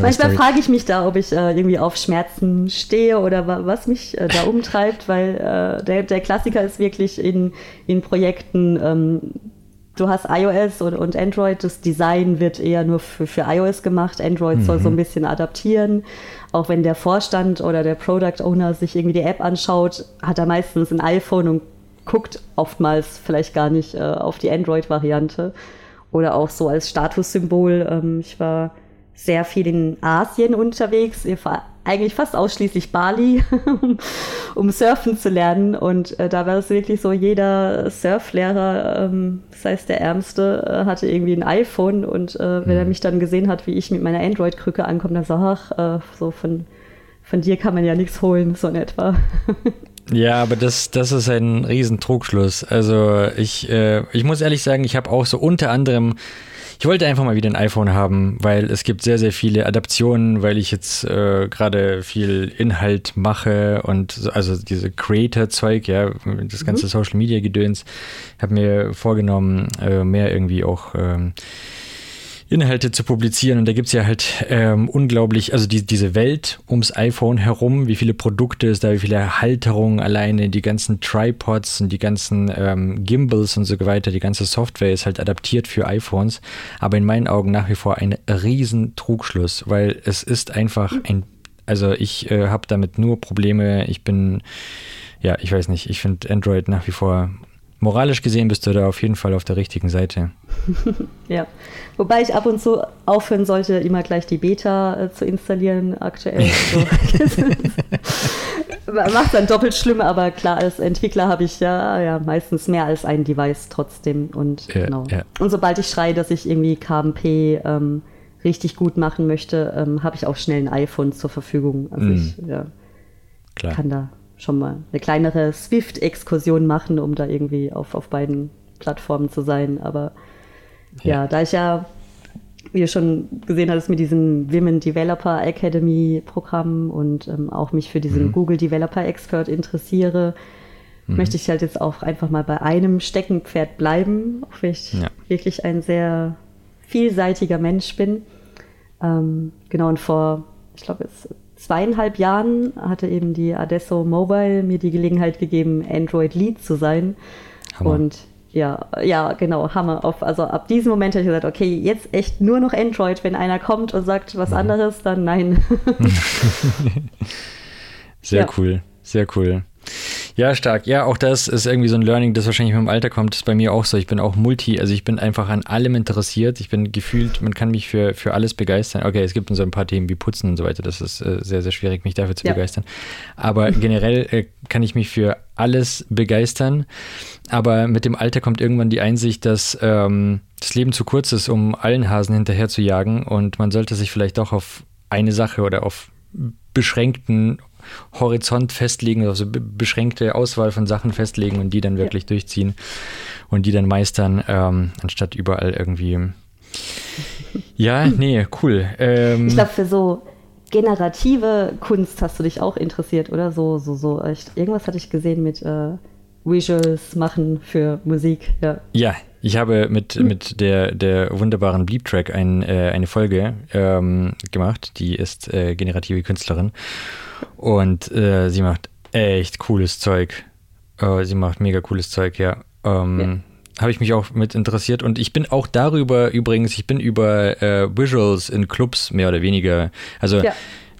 Manchmal frage ich mich da, ob ich äh, irgendwie auf Schmerzen stehe oder was mich äh, da umtreibt, weil äh, der, der Klassiker ist wirklich in, in Projekten, ähm, du hast iOS und, und, Android, das Design wird eher nur für, für iOS gemacht, Android mhm. soll so ein mhm. bisschen adaptieren. Auch wenn der Vorstand oder der Product Owner sich irgendwie die App anschaut, hat er meistens ein iPhone und guckt oftmals vielleicht gar nicht äh, auf die Android-Variante. Oder auch so als Statussymbol. Ähm, ich war sehr viel in Asien unterwegs, eigentlich fast ausschließlich Bali, um surfen zu lernen. Und äh, da war es wirklich so, jeder Surflehrer, ähm, das heißt der Ärmste, äh, hatte irgendwie ein iPhone und äh, wenn er mhm. mich dann gesehen hat, wie ich mit meiner Android-Krücke ankomme, dann so, ach, äh, so von, von dir kann man ja nichts holen, so in etwa. Ja, aber das, das ist ein riesen Trugschluss. Also ich, äh, ich muss ehrlich sagen, ich habe auch so unter anderem ich wollte einfach mal wieder ein iPhone haben, weil es gibt sehr, sehr viele Adaptionen, weil ich jetzt äh, gerade viel Inhalt mache und so, also diese Creator-Zeug, ja, das ganze mhm. Social Media Gedöns. Ich habe mir vorgenommen, äh, mehr irgendwie auch ähm, Inhalte zu publizieren. Und da gibt es ja halt ähm, unglaublich, also die, diese Welt ums iPhone herum, wie viele Produkte es da, wie viele Halterungen alleine, die ganzen Tripods und die ganzen ähm, Gimbals und so weiter, die ganze Software ist halt adaptiert für iPhones. Aber in meinen Augen nach wie vor ein riesen Trugschluss, weil es ist einfach ein, also ich äh, habe damit nur Probleme. Ich bin, ja, ich weiß nicht, ich finde Android nach wie vor moralisch gesehen bist du da auf jeden Fall auf der richtigen Seite. ja, wobei ich ab und zu aufhören sollte, immer gleich die Beta äh, zu installieren aktuell. Macht dann doppelt schlimm, aber klar, als Entwickler habe ich ja, ja meistens mehr als ein Device trotzdem. Und, ja, genau. Ja. und sobald ich schreie, dass ich irgendwie KMP ähm, richtig gut machen möchte, ähm, habe ich auch schnell ein iPhone zur Verfügung. Also mm. ich ja, kann da schon mal eine kleinere Swift-Exkursion machen, um da irgendwie auf, auf beiden Plattformen zu sein. Aber ja, ja da ich ja, wie du schon gesehen hattest, mit diesem Women Developer Academy Programm und ähm, auch mich für diesen mhm. Google Developer Expert interessiere, mhm. möchte ich halt jetzt auch einfach mal bei einem Steckenpferd bleiben, auch wenn ich ja. wirklich ein sehr vielseitiger Mensch bin. Ähm, genau, und vor, ich glaube, jetzt zweieinhalb Jahren hatte eben die Adesso Mobile mir die Gelegenheit gegeben, Android Lead zu sein. Hammer. Und ja, ja, genau, Hammer. Auf, also ab diesem Moment habe ich gesagt, okay, jetzt echt nur noch Android. Wenn einer kommt und sagt was mhm. anderes, dann nein. sehr ja. cool, sehr cool. Ja, stark. Ja, auch das ist irgendwie so ein Learning, das wahrscheinlich mit dem Alter kommt. Das ist bei mir auch so. Ich bin auch Multi, also ich bin einfach an allem interessiert. Ich bin gefühlt, man kann mich für, für alles begeistern. Okay, es gibt so ein paar Themen wie Putzen und so weiter. Das ist äh, sehr, sehr schwierig, mich dafür zu ja. begeistern. Aber generell äh, kann ich mich für alles begeistern. Aber mit dem Alter kommt irgendwann die Einsicht, dass ähm, das Leben zu kurz ist, um allen Hasen hinterher zu jagen und man sollte sich vielleicht doch auf eine Sache oder auf beschränkten Horizont festlegen, also beschränkte Auswahl von Sachen festlegen und die dann wirklich ja. durchziehen und die dann meistern, ähm, anstatt überall irgendwie. Ja, nee, cool. Ähm, ich glaube, für so generative Kunst hast du dich auch interessiert, oder? So, so, so. Irgendwas hatte ich gesehen mit äh, Visuals machen für Musik, ja. Ja, ich habe mit, mit der, der wunderbaren Bleep Track ein, äh, eine Folge ähm, gemacht. Die ist äh, generative Künstlerin. Und äh, sie macht echt cooles Zeug. Äh, sie macht mega cooles Zeug, ja. Ähm, ja. Habe ich mich auch mit interessiert. Und ich bin auch darüber übrigens, ich bin über äh, Visuals in Clubs mehr oder weniger. Also ja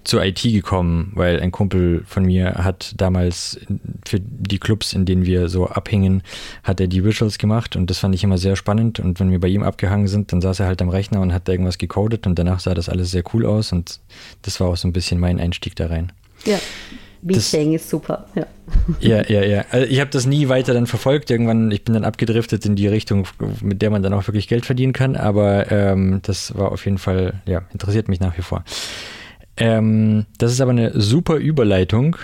zur IT gekommen, weil ein Kumpel von mir hat damals für die Clubs, in denen wir so abhängen, hat er die Visuals gemacht und das fand ich immer sehr spannend. Und wenn wir bei ihm abgehangen sind, dann saß er halt am Rechner und hat da irgendwas gecodet und danach sah das alles sehr cool aus und das war auch so ein bisschen mein Einstieg da rein. Ja. Beaching ist super, ja. Ja, ja, ja. Also ich habe das nie weiter dann verfolgt. Irgendwann, ich bin dann abgedriftet in die Richtung, mit der man dann auch wirklich Geld verdienen kann. Aber ähm, das war auf jeden Fall, ja, interessiert mich nach wie vor. Ähm, das ist aber eine super Überleitung,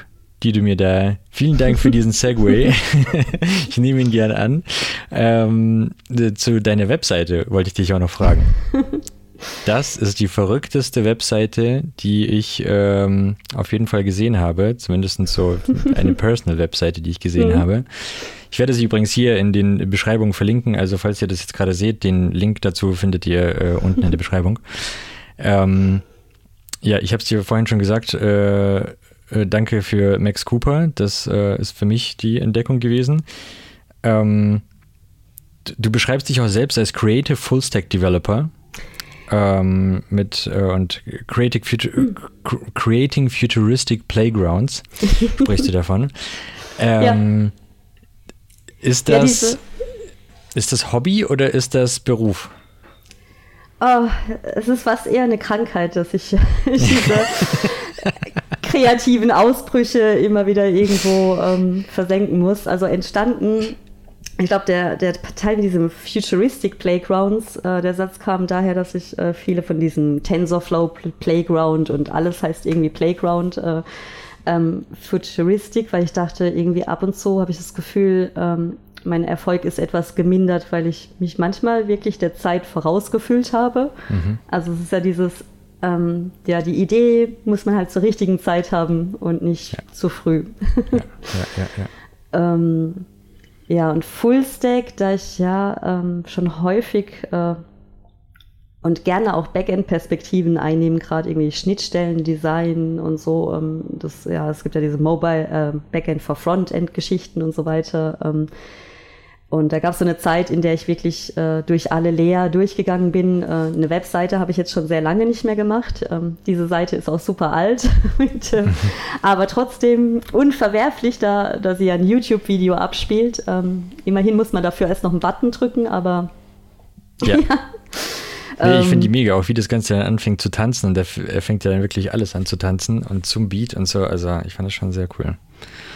die du mir da. Vielen Dank für diesen Segway. ich nehme ihn gerne an. Ähm, zu deiner Webseite wollte ich dich auch noch fragen. Das ist die verrückteste Webseite, die ich ähm, auf jeden Fall gesehen habe. Zumindest so eine Personal-Webseite, die ich gesehen mhm. habe. Ich werde sie übrigens hier in den Beschreibungen verlinken. Also falls ihr das jetzt gerade seht, den Link dazu findet ihr äh, unten in der Beschreibung. Ähm, ja, ich habe es dir vorhin schon gesagt. Äh, äh, danke für Max Cooper. Das äh, ist für mich die Entdeckung gewesen. Ähm, du beschreibst dich auch selbst als Creative Full Stack Developer. Ähm, mit äh, und Creating, Futur Creating Futuristic Playgrounds sprichst du davon. Ähm, ja. Ist das ja, ist das Hobby oder ist das Beruf? Oh, es ist fast eher eine Krankheit, dass ich diese kreativen Ausbrüche immer wieder irgendwo ähm, versenken muss. Also entstanden, ich glaube, der, der Teil mit diesem Futuristic Playgrounds, äh, der Satz kam daher, dass ich äh, viele von diesen TensorFlow Playground und alles heißt irgendwie Playground. Äh, ähm, Futuristic, weil ich dachte, irgendwie ab und zu habe ich das Gefühl, ähm, mein Erfolg ist etwas gemindert, weil ich mich manchmal wirklich der Zeit vorausgefühlt habe. Mhm. Also es ist ja dieses, ähm, ja, die Idee muss man halt zur richtigen Zeit haben und nicht ja. zu früh. ja, ja, ja. ähm, ja, und Fullstack, da ich ja ähm, schon häufig äh, und gerne auch Backend-Perspektiven einnehmen, gerade irgendwie Schnittstellen-Design und so. Ähm, das, ja, es gibt ja diese Mobile äh, Backend for Frontend-Geschichten und so weiter. Ähm, und da gab es so eine Zeit, in der ich wirklich äh, durch alle Lea durchgegangen bin. Äh, eine Webseite habe ich jetzt schon sehr lange nicht mehr gemacht. Ähm, diese Seite ist auch super alt, und, äh, aber trotzdem unverwerflich, da, da sie ein YouTube-Video abspielt. Ähm, immerhin muss man dafür erst noch einen Button drücken, aber ja. ja. Nee, ich finde die ähm, mega, auch wie das Ganze dann anfängt zu tanzen und er fängt ja dann wirklich alles an zu tanzen und zum Beat und so. Also ich fand das schon sehr cool.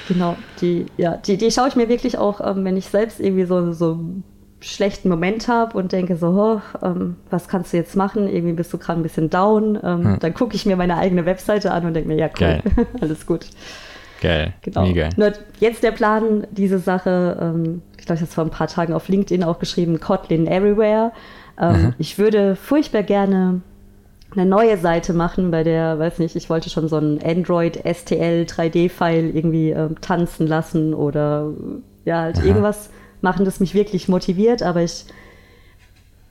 Genau, die, ja, die, die schaue ich mir wirklich auch, ähm, wenn ich selbst irgendwie so, so einen schlechten Moment habe und denke so, oh, ähm, was kannst du jetzt machen? Irgendwie bist du gerade ein bisschen down. Ähm, hm. Dann gucke ich mir meine eigene Webseite an und denke mir, ja, cool, alles gut. Geil, genau. mega. Nur jetzt der Plan, diese Sache, ähm, ich glaube, ich habe es vor ein paar Tagen auf LinkedIn auch geschrieben, Kotlin Everywhere. Ähm, ich würde furchtbar gerne eine neue Seite machen, bei der, weiß nicht, ich wollte schon so ein Android STL 3D-File irgendwie äh, tanzen lassen oder ja, halt Aha. irgendwas machen, das mich wirklich motiviert, aber ich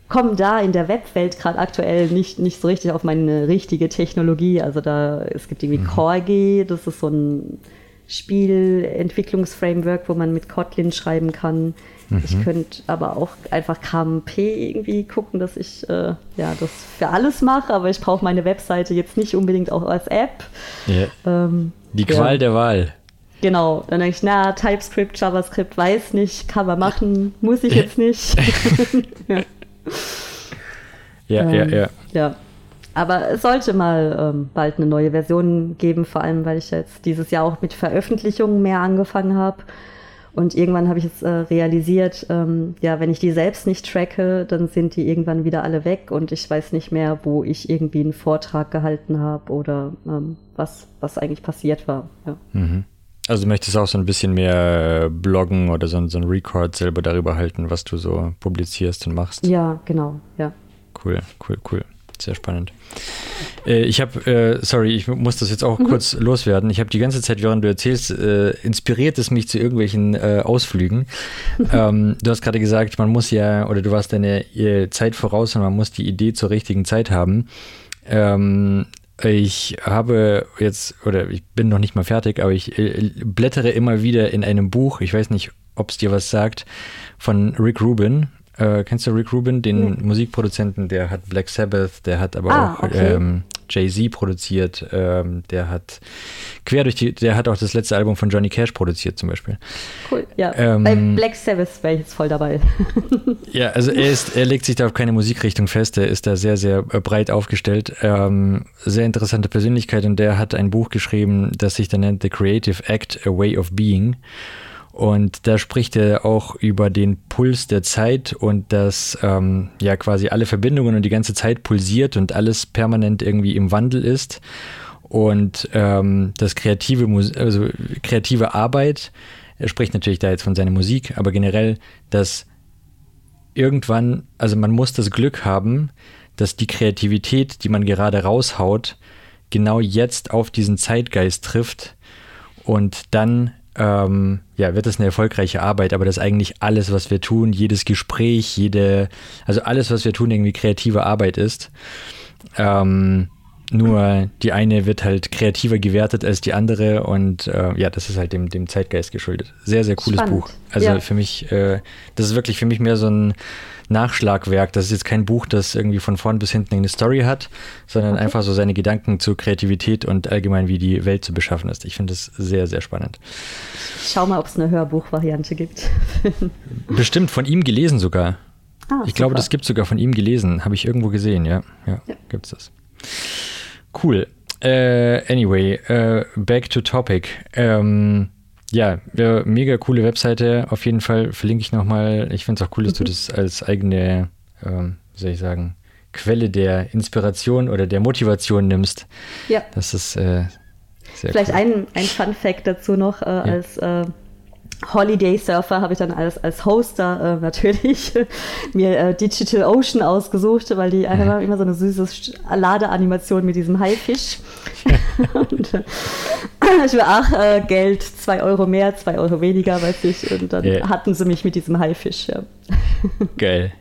komme da in der Webwelt gerade aktuell nicht, nicht so richtig auf meine richtige Technologie. Also da, es gibt irgendwie mhm. Corgi, das ist so ein Spielentwicklungsframework, wo man mit Kotlin schreiben kann. Mhm. Ich könnte aber auch einfach KMP irgendwie gucken, dass ich äh, ja, das für alles mache, aber ich brauche meine Webseite jetzt nicht unbedingt auch als App. Yeah. Ähm, Die Qual ja. der Wahl. Genau, dann denke ich, na, TypeScript, JavaScript, weiß nicht, kann man machen, muss ich jetzt nicht. ja, ja, ähm, ja, ja. Ja, aber es sollte mal ähm, bald eine neue Version geben, vor allem weil ich jetzt dieses Jahr auch mit Veröffentlichungen mehr angefangen habe. Und irgendwann habe ich es äh, realisiert, ähm, ja, wenn ich die selbst nicht tracke, dann sind die irgendwann wieder alle weg und ich weiß nicht mehr, wo ich irgendwie einen Vortrag gehalten habe oder ähm, was, was eigentlich passiert war. Ja. Mhm. Also du möchtest auch so ein bisschen mehr bloggen oder so, so ein Record selber darüber halten, was du so publizierst und machst. Ja, genau, ja. Cool, cool, cool. Sehr spannend. Äh, ich habe, äh, sorry, ich muss das jetzt auch mhm. kurz loswerden. Ich habe die ganze Zeit, während du erzählst, äh, inspiriert es mich zu irgendwelchen äh, Ausflügen. ähm, du hast gerade gesagt, man muss ja, oder du warst deine äh, Zeit voraus und man muss die Idee zur richtigen Zeit haben. Ähm, ich habe jetzt, oder ich bin noch nicht mal fertig, aber ich äh, blättere immer wieder in einem Buch, ich weiß nicht, ob es dir was sagt, von Rick Rubin. Äh, kennst du Rick Rubin, den ja. Musikproduzenten? Der hat Black Sabbath, der hat aber ah, auch okay. ähm, Jay-Z produziert, ähm, der hat quer durch die, der hat auch das letzte Album von Johnny Cash produziert zum Beispiel. Cool, ja. Ähm, Bei Black Sabbath wäre ich jetzt voll dabei. ja, also er ist, er legt sich da auf keine Musikrichtung fest, er ist da sehr, sehr äh, breit aufgestellt. Ähm, sehr interessante Persönlichkeit und der hat ein Buch geschrieben, das sich dann nennt The Creative Act, A Way of Being. Und da spricht er auch über den Puls der Zeit und dass ähm, ja quasi alle Verbindungen und die ganze Zeit pulsiert und alles permanent irgendwie im Wandel ist. Und ähm, das kreative, also kreative Arbeit, er spricht natürlich da jetzt von seiner Musik, aber generell, dass irgendwann, also man muss das Glück haben, dass die Kreativität, die man gerade raushaut, genau jetzt auf diesen Zeitgeist trifft und dann ähm, ja, wird das eine erfolgreiche Arbeit, aber das ist eigentlich alles, was wir tun, jedes Gespräch, jede, also alles, was wir tun, irgendwie kreative Arbeit ist. Ähm, nur die eine wird halt kreativer gewertet als die andere und äh, ja, das ist halt dem, dem Zeitgeist geschuldet. Sehr, sehr cooles Spannend. Buch. Also ja. für mich, äh, das ist wirklich für mich mehr so ein Nachschlagwerk. Das ist jetzt kein Buch, das irgendwie von vorn bis hinten eine Story hat, sondern okay. einfach so seine Gedanken zu Kreativität und allgemein, wie die Welt zu beschaffen ist. Ich finde das sehr, sehr spannend. Schau mal, ob es eine Hörbuchvariante gibt. Bestimmt, von ihm gelesen sogar. Ah, ich super. glaube, das gibt es sogar von ihm gelesen. Habe ich irgendwo gesehen, ja. Ja, ja. gibt es das. Cool. Uh, anyway, uh, back to topic. Ähm, ja, mega coole Webseite. Auf jeden Fall verlinke ich nochmal. Ich finde es auch cool, dass du mhm. das als eigene, ähm, wie soll ich sagen, Quelle der Inspiration oder der Motivation nimmst. Ja. Das ist äh, sehr Vielleicht cool. ein, ein Fun Fact dazu noch äh, ja. als äh, Holiday Surfer habe ich dann als, als Hoster äh, natürlich mir äh, Digital Ocean ausgesucht, weil die mhm. haben immer so eine süße Ladeanimation mit diesem Haifisch. und äh, ich war, ach, äh, Geld, zwei Euro mehr, zwei Euro weniger, weiß ich. Und dann yeah. hatten sie mich mit diesem Haifisch. Ja. Geil.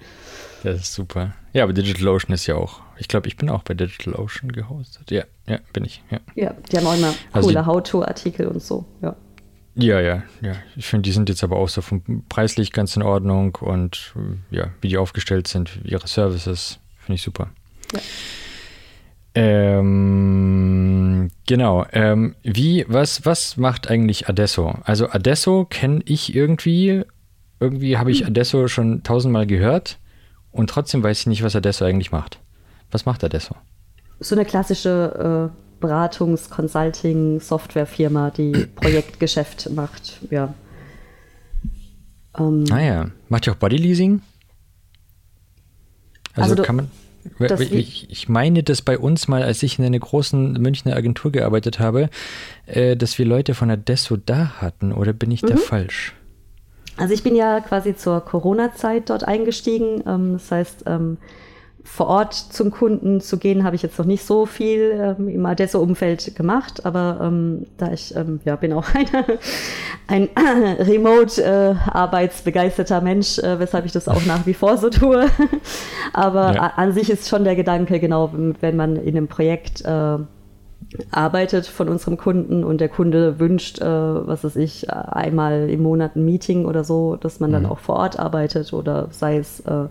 Das ist super. Ja, aber Digital Ocean ist ja auch. Ich glaube, ich bin auch bei Digital Ocean gehostet. Ja, ja, bin ich. Ja, ja die haben auch immer also coole also How-To-Artikel und so. Ja. Ja, ja, ja. Ich finde, die sind jetzt aber auch so vom preislich ganz in Ordnung und ja, wie die aufgestellt sind, ihre Services, finde ich super. Ja. Ähm, genau. Ähm, wie, was, was macht eigentlich Adesso? Also Adesso kenne ich irgendwie, irgendwie habe ich hm. Adesso schon tausendmal gehört und trotzdem weiß ich nicht, was Adesso eigentlich macht. Was macht Adesso? So eine klassische äh Beratungs-, Consulting-, Softwarefirma, die Projektgeschäft macht. Ja. Ähm, ah ja. Macht ihr auch Bodyleasing? Also, also kann man. Ich, ich, meine, dass bei uns mal, als ich in einer großen Münchner Agentur gearbeitet habe, äh, dass wir Leute von Adesso da hatten, oder bin ich mhm. da falsch? Also ich bin ja quasi zur Corona-Zeit dort eingestiegen. Ähm, das heißt, ähm, vor Ort zum Kunden zu gehen, habe ich jetzt noch nicht so viel ähm, im Adesso-Umfeld gemacht, aber ähm, da ich ähm, ja bin auch eine, ein äh, Remote-arbeitsbegeisterter äh, Mensch, äh, weshalb ich das auch nach wie vor so tue. aber ja. an sich ist schon der Gedanke, genau, wenn man in einem Projekt äh, arbeitet von unserem Kunden und der Kunde wünscht, äh, was weiß ich, einmal im Monat ein Meeting oder so, dass man mhm. dann auch vor Ort arbeitet oder sei es äh,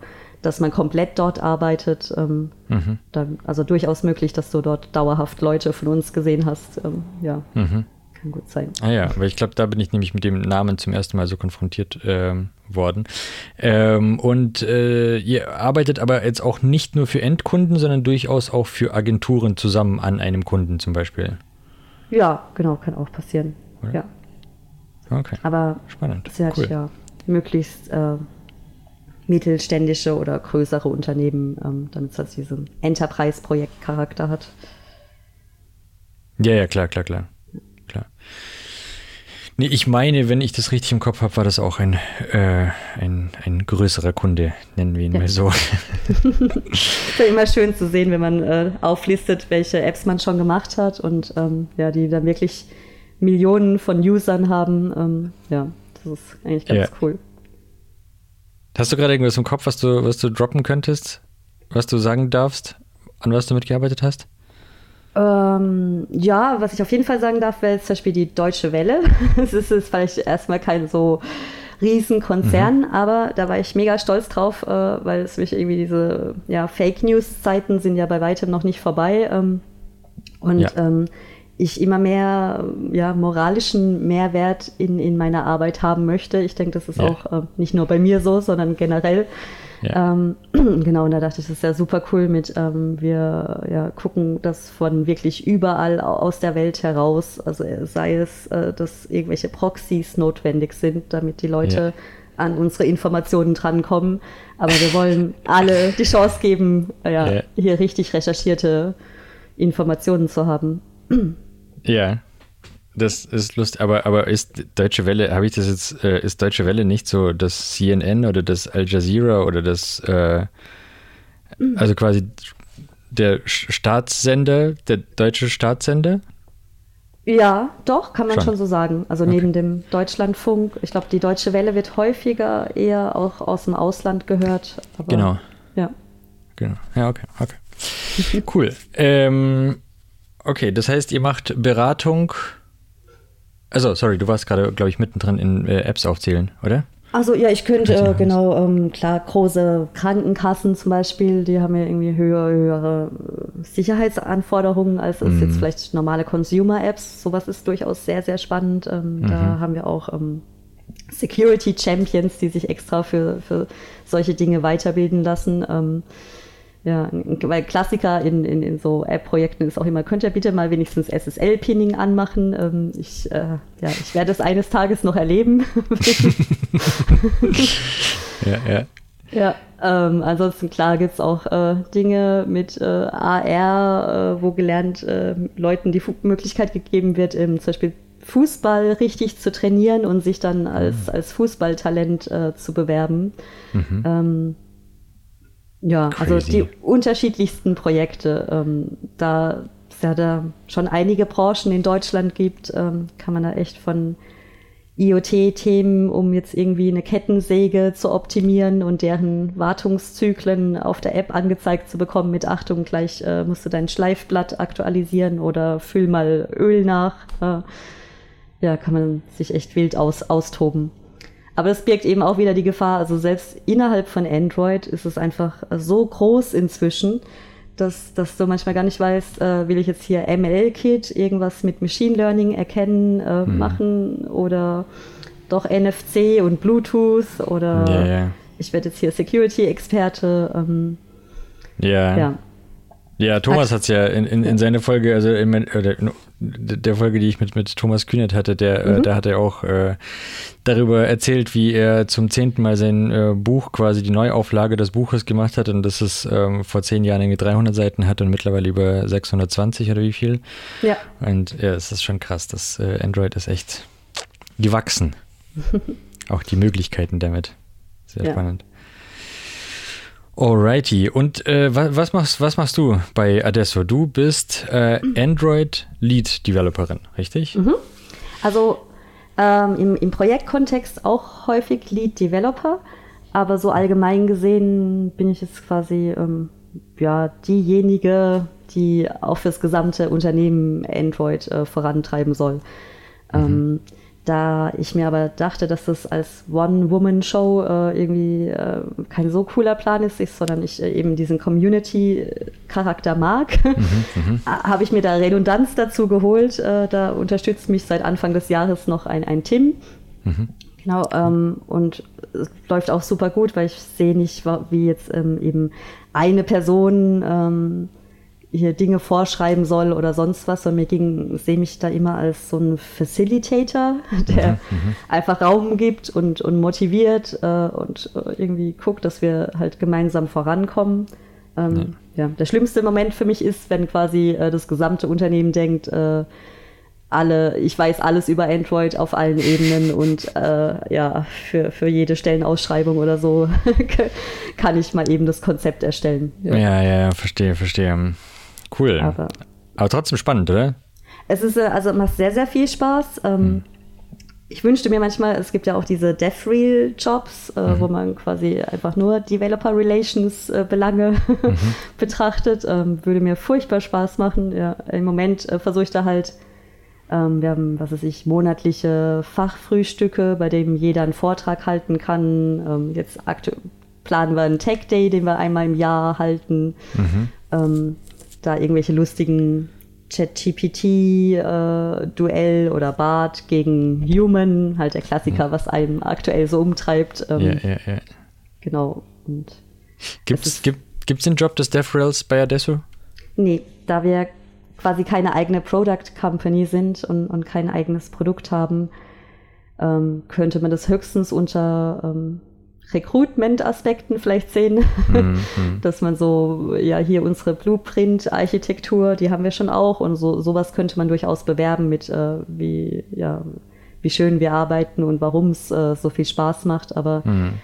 dass man komplett dort arbeitet. Ähm, mhm. dann, also durchaus möglich, dass du dort dauerhaft Leute von uns gesehen hast. Ähm, ja, mhm. kann gut sein. Ah ja, weil ich glaube, da bin ich nämlich mit dem Namen zum ersten Mal so konfrontiert ähm, worden. Ähm, und äh, ihr arbeitet aber jetzt auch nicht nur für Endkunden, sondern durchaus auch für Agenturen zusammen an einem Kunden zum Beispiel. Ja, genau, kann auch passieren. Oder? Ja. Okay. Aber spannend. Sehr cool. ja möglichst äh, mittelständische oder größere Unternehmen, ähm, damit es halt diesen Enterprise-Projekt-Charakter hat. Ja, ja, klar, klar, klar. klar. Nee, ich meine, wenn ich das richtig im Kopf habe, war das auch ein, äh, ein, ein größerer Kunde, nennen wir ihn ja. mal so. ist ja immer schön zu sehen, wenn man äh, auflistet, welche Apps man schon gemacht hat und ähm, ja, die dann wirklich Millionen von Usern haben. Ähm, ja, das ist eigentlich ganz ja. cool. Hast du gerade irgendwas im Kopf, was du, was du droppen könntest? Was du sagen darfst, an was du mitgearbeitet hast? Ähm, ja, was ich auf jeden Fall sagen darf, wäre zum Beispiel die Deutsche Welle. Es ist, ist vielleicht erstmal kein so Riesenkonzern, mhm. aber da war ich mega stolz drauf, äh, weil es mich irgendwie diese ja, Fake News-Zeiten sind ja bei weitem noch nicht vorbei. Ähm, und ja. ähm, ich immer mehr ja, moralischen Mehrwert in, in meiner Arbeit haben möchte. Ich denke, das ist ja. auch äh, nicht nur bei mir so, sondern generell. Ja. Ähm, genau, und da dachte ich, das ist ja super cool mit, ähm, wir ja, gucken das von wirklich überall aus der Welt heraus, also äh, sei es, äh, dass irgendwelche Proxys notwendig sind, damit die Leute ja. an unsere Informationen drankommen, aber wir wollen alle die Chance geben, äh, ja, hier richtig recherchierte Informationen zu haben. Ja, das ist lustig, aber, aber ist Deutsche Welle, habe ich das jetzt, äh, ist Deutsche Welle nicht so das CNN oder das Al Jazeera oder das, äh, also quasi der Staatssender, der deutsche Staatssender? Ja, doch, kann man schon, schon so sagen. Also okay. neben dem Deutschlandfunk. Ich glaube, die Deutsche Welle wird häufiger eher auch aus dem Ausland gehört. genau. Ja. Genau. Ja, okay, okay. cool. Ähm, Okay, das heißt, ihr macht Beratung. Also, sorry, du warst gerade, glaube ich, mittendrin in äh, Apps aufzählen, oder? Also ja, ich könnte, äh, genau, ähm, klar, große Krankenkassen zum Beispiel, die haben ja irgendwie höhere, höhere äh, Sicherheitsanforderungen als mhm. jetzt vielleicht normale Consumer-Apps. Sowas ist durchaus sehr, sehr spannend. Ähm, mhm. Da haben wir auch ähm, Security Champions, die sich extra für, für solche Dinge weiterbilden lassen. Ähm, ja, weil Klassiker in, in, in so App-Projekten ist auch immer, könnt ihr bitte mal wenigstens SSL-Pinning anmachen? Ähm, ich, äh, ja, ich werde es eines Tages noch erleben. ja, ja. Ja, ähm, ansonsten klar gibt es auch äh, Dinge mit äh, AR, äh, wo gelernt äh, Leuten die Möglichkeit gegeben wird, ähm, zum Beispiel Fußball richtig zu trainieren und sich dann als, mhm. als Fußballtalent äh, zu bewerben. Mhm. Ähm, ja, Crazy. also die unterschiedlichsten Projekte. Ähm, da es ja da schon einige Branchen in Deutschland gibt, ähm, kann man da echt von IoT-Themen, um jetzt irgendwie eine Kettensäge zu optimieren und deren Wartungszyklen auf der App angezeigt zu bekommen mit Achtung, gleich äh, musst du dein Schleifblatt aktualisieren oder füll mal Öl nach. Äh, ja, kann man sich echt wild aus, austoben. Aber das birgt eben auch wieder die Gefahr, also selbst innerhalb von Android ist es einfach so groß inzwischen, dass, dass du manchmal gar nicht weißt, äh, will ich jetzt hier ML-Kit, irgendwas mit Machine Learning erkennen, äh, mhm. machen oder doch NFC und Bluetooth oder ja, ja. ich werde jetzt hier Security-Experte. Ähm, ja. ja. Ja, Thomas hat es ja in, in, in seiner Folge, also in, der Folge, die ich mit, mit Thomas Kühnert hatte, der, äh, mhm. da hat er auch äh, darüber erzählt, wie er zum zehnten Mal sein äh, Buch, quasi die Neuauflage des Buches gemacht hat und das es ähm, vor zehn Jahren irgendwie 300 Seiten hat und mittlerweile über 620 oder wie viel. Ja. Und ja, es ist schon krass, das äh, Android ist echt gewachsen. auch die Möglichkeiten damit. Sehr ja. spannend. Alrighty. Und äh, was, was, machst, was machst du bei Adesso? Du bist äh, Android Lead Developerin, richtig? Mhm. Also ähm, im, im Projektkontext auch häufig Lead Developer, aber so allgemein gesehen bin ich jetzt quasi ähm, ja, diejenige, die auch fürs gesamte Unternehmen Android äh, vorantreiben soll. Mhm. Ähm, da ich mir aber dachte, dass das als One-Woman-Show äh, irgendwie äh, kein so cooler Plan ist, ist sondern ich äh, eben diesen Community-Charakter mag, mhm, mhm. habe ich mir da Redundanz dazu geholt. Äh, da unterstützt mich seit Anfang des Jahres noch ein, ein Tim. Mhm. Genau, ähm, und es läuft auch super gut, weil ich sehe nicht, wie jetzt ähm, eben eine Person ähm, hier Dinge vorschreiben soll oder sonst was, sondern mir ging, sehe mich da immer als so ein Facilitator, der mhm, mhm, einfach Raum gibt und, und motiviert äh, und äh, irgendwie guckt, dass wir halt gemeinsam vorankommen. Ähm, ja. ja. der schlimmste Moment für mich ist, wenn quasi äh, das gesamte Unternehmen denkt, äh, alle, ich weiß alles über Android auf allen Ebenen und äh, ja, für, für jede Stellenausschreibung oder so kann ich mal eben das Konzept erstellen. Ja, ja, ja, verstehe, verstehe. Cool. Aber, Aber trotzdem spannend, oder? Es ist, äh, also macht sehr, sehr viel Spaß. Ähm, hm. Ich wünschte mir manchmal, es gibt ja auch diese DevRel-Jobs, äh, mhm. wo man quasi einfach nur Developer Relations äh, Belange mhm. betrachtet. Ähm, würde mir furchtbar Spaß machen. Ja, Im Moment versuche ich da halt, ähm, wir haben, was weiß ich, monatliche Fachfrühstücke, bei denen jeder einen Vortrag halten kann. Ähm, jetzt planen wir einen Tech Day, den wir einmal im Jahr halten. Mhm. Da irgendwelche lustigen Chat-GPT-Duell äh, oder Bart gegen Human, halt der Klassiker, mhm. was einem aktuell so umtreibt. Ähm, ja, ja, ja. Genau. Und gibt's, gibt es den Job des DevRels bei Adesso? Nee, da wir quasi keine eigene Product Company sind und, und kein eigenes Produkt haben, ähm, könnte man das höchstens unter ähm, Recruitment-Aspekten vielleicht sehen, mhm. dass man so, ja, hier unsere Blueprint-Architektur, die haben wir schon auch und so sowas könnte man durchaus bewerben mit, äh, wie, ja, wie schön wir arbeiten und warum es äh, so viel Spaß macht, aber mhm.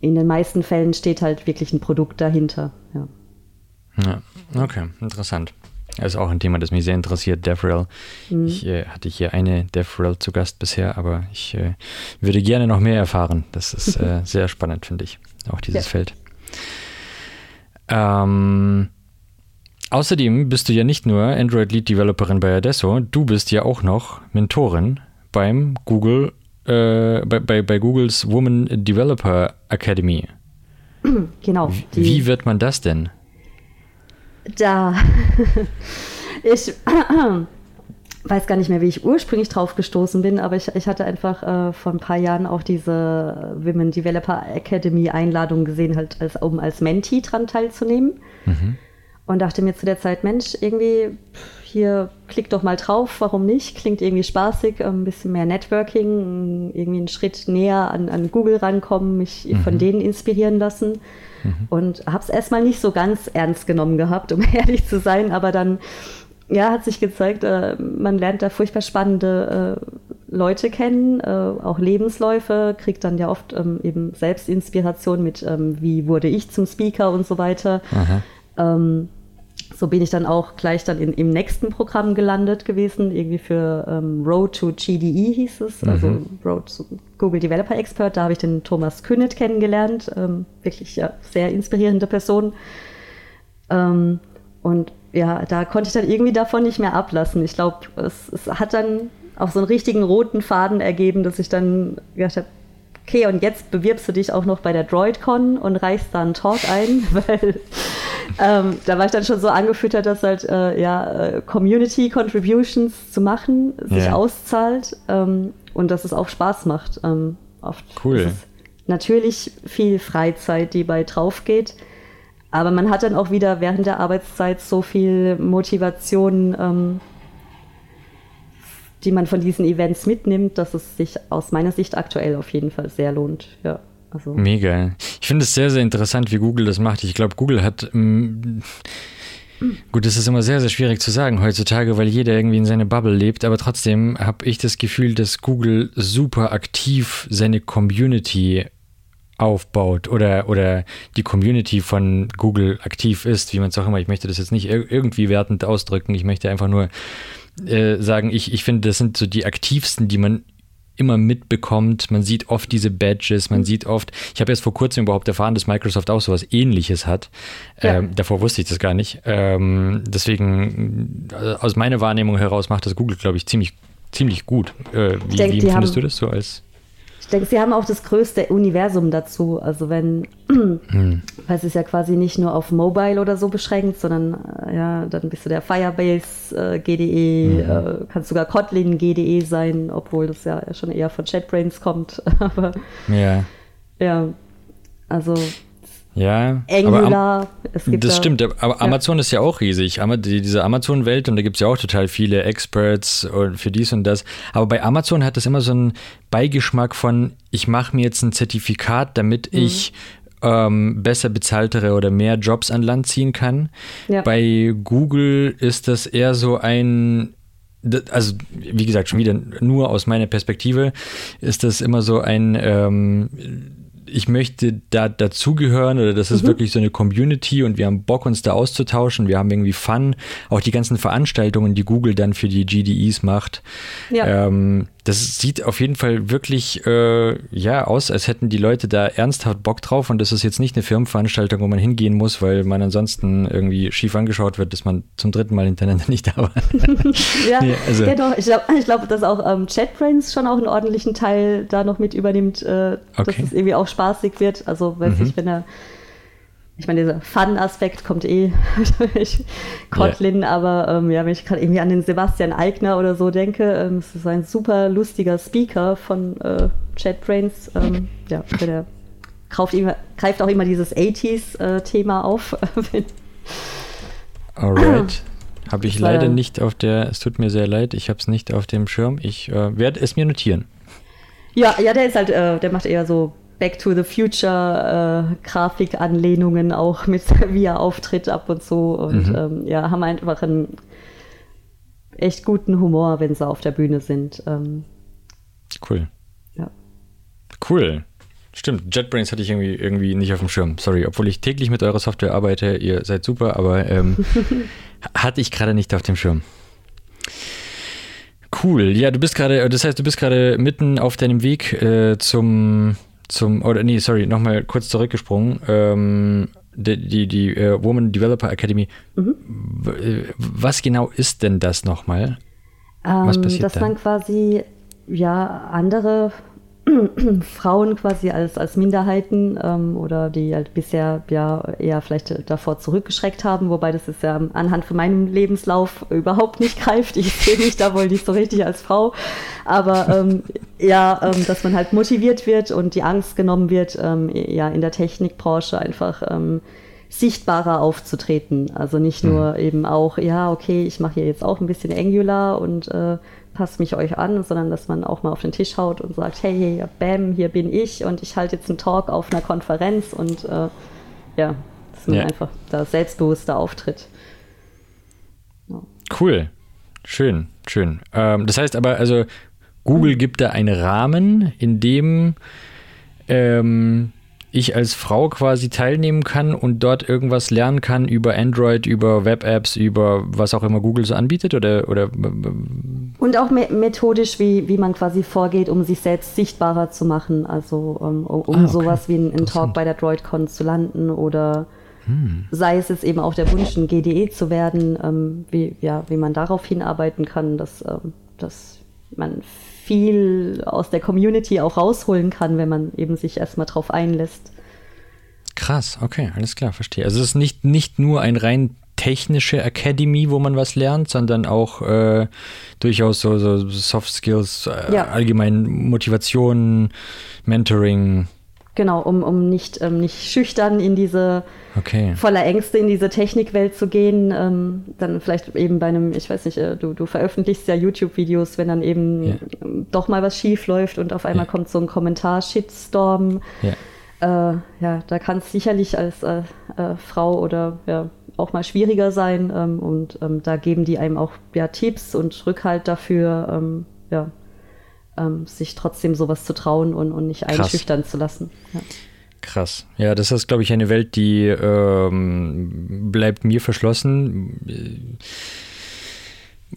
in den meisten Fällen steht halt wirklich ein Produkt dahinter, ja. Ja, okay, interessant. Das ist auch ein Thema, das mich sehr interessiert, DevRel. Mhm. Ich äh, hatte hier eine DevRel zu Gast bisher, aber ich äh, würde gerne noch mehr erfahren. Das ist äh, sehr spannend, finde ich, auch dieses ja. Feld. Ähm, außerdem bist du ja nicht nur Android Lead Developerin bei Adesso, du bist ja auch noch Mentorin beim Google, äh, bei, bei, bei Googles Woman Developer Academy. Genau. Wie wird man das denn? Da. ich weiß gar nicht mehr, wie ich ursprünglich drauf gestoßen bin, aber ich, ich hatte einfach äh, vor ein paar Jahren auch diese Women Developer Academy Einladung gesehen, halt als, um als Mentee dran teilzunehmen. Mhm. Und dachte mir zu der Zeit, Mensch, irgendwie hier klick doch mal drauf, warum nicht? Klingt irgendwie spaßig, ein bisschen mehr Networking, irgendwie einen Schritt näher an, an Google rankommen, mich mhm. von denen inspirieren lassen. Mhm. Und habe es erstmal nicht so ganz ernst genommen gehabt, um ehrlich zu sein, aber dann ja, hat sich gezeigt, äh, man lernt da furchtbar spannende äh, Leute kennen, äh, auch Lebensläufe, kriegt dann ja oft ähm, eben Selbstinspiration mit, ähm, wie wurde ich zum Speaker und so weiter. Ähm, so bin ich dann auch gleich dann in, im nächsten Programm gelandet gewesen, irgendwie für ähm, Road to GDE hieß es, also mhm. Road to Google Developer Expert. Da habe ich den Thomas Kühnet kennengelernt, ähm, wirklich ja, sehr inspirierende Person. Ähm, und ja, da konnte ich dann irgendwie davon nicht mehr ablassen. Ich glaube, es, es hat dann auch so einen richtigen roten Faden ergeben, dass ich dann gedacht habe, okay, und jetzt bewirbst du dich auch noch bei der DroidCon und reichst da einen Talk ein, weil ähm, da war ich dann schon so angefüttert, dass halt äh, ja, äh, Community Contributions zu machen sich ja. auszahlt ähm, und dass es auch Spaß macht. Ähm, oft cool. natürlich viel Freizeit, die bei drauf geht. Aber man hat dann auch wieder während der Arbeitszeit so viel Motivation, ähm, die man von diesen Events mitnimmt, dass es sich aus meiner Sicht aktuell auf jeden Fall sehr lohnt. Ja. Also. Mega. Ich finde es sehr, sehr interessant, wie Google das macht. Ich glaube, Google hat. Ähm, gut, das ist immer sehr, sehr schwierig zu sagen heutzutage, weil jeder irgendwie in seine Bubble lebt. Aber trotzdem habe ich das Gefühl, dass Google super aktiv seine Community aufbaut oder, oder die Community von Google aktiv ist, wie man es auch immer. Ich möchte das jetzt nicht irgendwie wertend ausdrücken. Ich möchte einfach nur äh, sagen, ich, ich finde, das sind so die aktivsten, die man immer mitbekommt. Man sieht oft diese Badges, man mhm. sieht oft, ich habe erst vor kurzem überhaupt erfahren, dass Microsoft auch sowas ähnliches hat. Ja. Ähm, davor wusste ich das gar nicht. Ähm, deswegen, äh, aus meiner Wahrnehmung heraus macht das Google, glaube ich, ziemlich ziemlich gut. Äh, wie, denk, wie findest du das so als denke, sie haben auch das größte Universum dazu. Also wenn, hm. weil es ist ja quasi nicht nur auf Mobile oder so beschränkt, sondern äh, ja, dann bist du der Firebase äh, GDE, mhm. äh, kannst sogar Kotlin GDE sein, obwohl das ja schon eher von JetBrains kommt. Aber ja. ja, also ja, Angular. das da, stimmt, aber ja. Amazon ist ja auch riesig. Diese Amazon-Welt und da gibt es ja auch total viele Experts für dies und das. Aber bei Amazon hat das immer so einen Beigeschmack von, ich mache mir jetzt ein Zertifikat, damit mhm. ich ähm, besser bezahltere oder mehr Jobs an Land ziehen kann. Ja. Bei Google ist das eher so ein also wie gesagt, schon wieder nur aus meiner Perspektive ist das immer so ein ähm, ich möchte da dazugehören oder das ist mhm. wirklich so eine Community und wir haben Bock, uns da auszutauschen. Wir haben irgendwie Fun. Auch die ganzen Veranstaltungen, die Google dann für die GDEs macht. Ja. Ähm, das sieht auf jeden Fall wirklich äh, ja aus, als hätten die Leute da ernsthaft Bock drauf und das ist jetzt nicht eine Firmenveranstaltung, wo man hingehen muss, weil man ansonsten irgendwie schief angeschaut wird, dass man zum dritten Mal hintereinander nicht da war. ja, nee, also. ja, doch. Ich glaube, glaub, dass auch ähm, JetBrains schon auch einen ordentlichen Teil da noch mit übernimmt, äh, okay. dass es irgendwie auch spaßig wird. Also, weiß mhm. ich, wenn er ich meine, dieser Fun-Aspekt kommt eh durch Kotlin, yeah. aber ähm, ja, wenn ich gerade irgendwie an den Sebastian Eigner oder so denke, ähm, es ist ein super lustiger Speaker von äh, JetBrains. Ähm, ja, der greift, immer, greift auch immer dieses 80s-Thema äh, auf. Alright. Habe ich leider nicht auf der, es tut mir sehr leid, ich habe es nicht auf dem Schirm. Ich äh, werde es mir notieren. Ja, ja, der ist halt, äh, der macht eher so Back to the Future äh, Grafikanlehnungen auch mit wie er auftritt ab und zu und mhm. ähm, ja, haben einfach einen echt guten Humor, wenn sie auf der Bühne sind. Ähm, cool. Ja. Cool. Stimmt, JetBrains hatte ich irgendwie, irgendwie nicht auf dem Schirm. Sorry, obwohl ich täglich mit eurer Software arbeite. Ihr seid super, aber ähm, hatte ich gerade nicht auf dem Schirm. Cool. Ja, du bist gerade, das heißt, du bist gerade mitten auf deinem Weg äh, zum zum, oder nee, sorry, nochmal kurz zurückgesprungen. Ähm, die, die, die uh, Woman Developer Academy. Mhm. Was genau ist denn das nochmal? Ähm, Was passiert dass da? man quasi ja andere Frauen quasi als, als Minderheiten ähm, oder die halt bisher ja eher vielleicht davor zurückgeschreckt haben, wobei das ist ja anhand von meinem Lebenslauf überhaupt nicht greift. Ich sehe mich da wohl nicht so richtig als Frau. Aber ähm, ja, ähm, dass man halt motiviert wird und die Angst genommen wird, ähm, ja, in der Technikbranche einfach ähm, sichtbarer aufzutreten. Also nicht nur mhm. eben auch, ja, okay, ich mache hier jetzt auch ein bisschen Angular und äh, passt mich euch an, sondern dass man auch mal auf den Tisch haut und sagt, hey, hey bam, hier bin ich und ich halte jetzt einen Talk auf einer Konferenz und äh, ja, dass man ja. einfach da selbstbewusster auftritt. Ja. Cool. Schön, schön. Ähm, das heißt aber, also Google mhm. gibt da einen Rahmen, in dem ähm, ich als Frau quasi teilnehmen kann und dort irgendwas lernen kann über Android, über Web-Apps, über was auch immer Google so anbietet oder, oder und auch me methodisch, wie, wie man quasi vorgeht, um sich selbst sichtbarer zu machen, also um, um ah, okay. sowas wie ein, ein Talk bei der DroidCon zu landen oder hm. sei es jetzt eben auch der Wunsch, ein GDE zu werden, ähm, wie, ja, wie man darauf hinarbeiten kann, dass, ähm, dass man viel aus der Community auch rausholen kann, wenn man eben sich erstmal drauf einlässt. Krass, okay, alles klar, verstehe. Also es ist nicht, nicht nur ein rein technische Academy, wo man was lernt, sondern auch äh, durchaus so, so Soft Skills, äh, ja. allgemein Motivation, Mentoring. Genau, um, um nicht, ähm, nicht schüchtern in diese okay. voller Ängste in diese Technikwelt zu gehen. Ähm, dann vielleicht eben bei einem, ich weiß nicht, äh, du, du veröffentlichst ja YouTube-Videos, wenn dann eben yeah. doch mal was schief läuft und auf einmal yeah. kommt so ein Kommentar, Shitstorm. Yeah. Äh, ja, da kann es sicherlich als äh, äh, Frau oder ja, auch mal schwieriger sein. Ähm, und ähm, da geben die einem auch ja, Tipps und Rückhalt dafür, ähm, ja, ähm, sich trotzdem sowas zu trauen und, und nicht einschüchtern zu lassen. Ja. Krass. Ja, das ist, glaube ich, eine Welt, die ähm, bleibt mir verschlossen.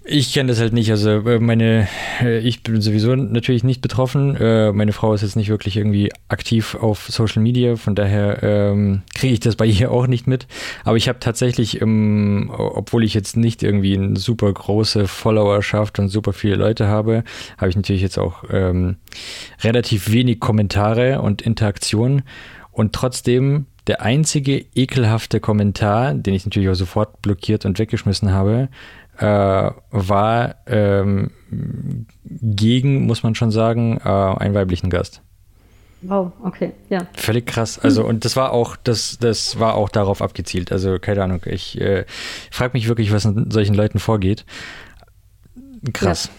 Ich kenne das halt nicht. Also äh, meine, äh, ich bin sowieso natürlich nicht betroffen. Äh, meine Frau ist jetzt nicht wirklich irgendwie aktiv auf Social Media, von daher ähm, kriege ich das bei ihr auch nicht mit. Aber ich habe tatsächlich, ähm, obwohl ich jetzt nicht irgendwie eine super große Followerschaft und super viele Leute habe, habe ich natürlich jetzt auch ähm, relativ wenig Kommentare und Interaktion. Und trotzdem der einzige ekelhafte Kommentar, den ich natürlich auch sofort blockiert und weggeschmissen habe, äh, war ähm, gegen, muss man schon sagen, äh, einen weiblichen Gast. Wow, okay, ja. Völlig krass. Also, und das war auch, das, das war auch darauf abgezielt. Also, keine Ahnung. Ich äh, frage mich wirklich, was in solchen Leuten vorgeht. Krass. Ja.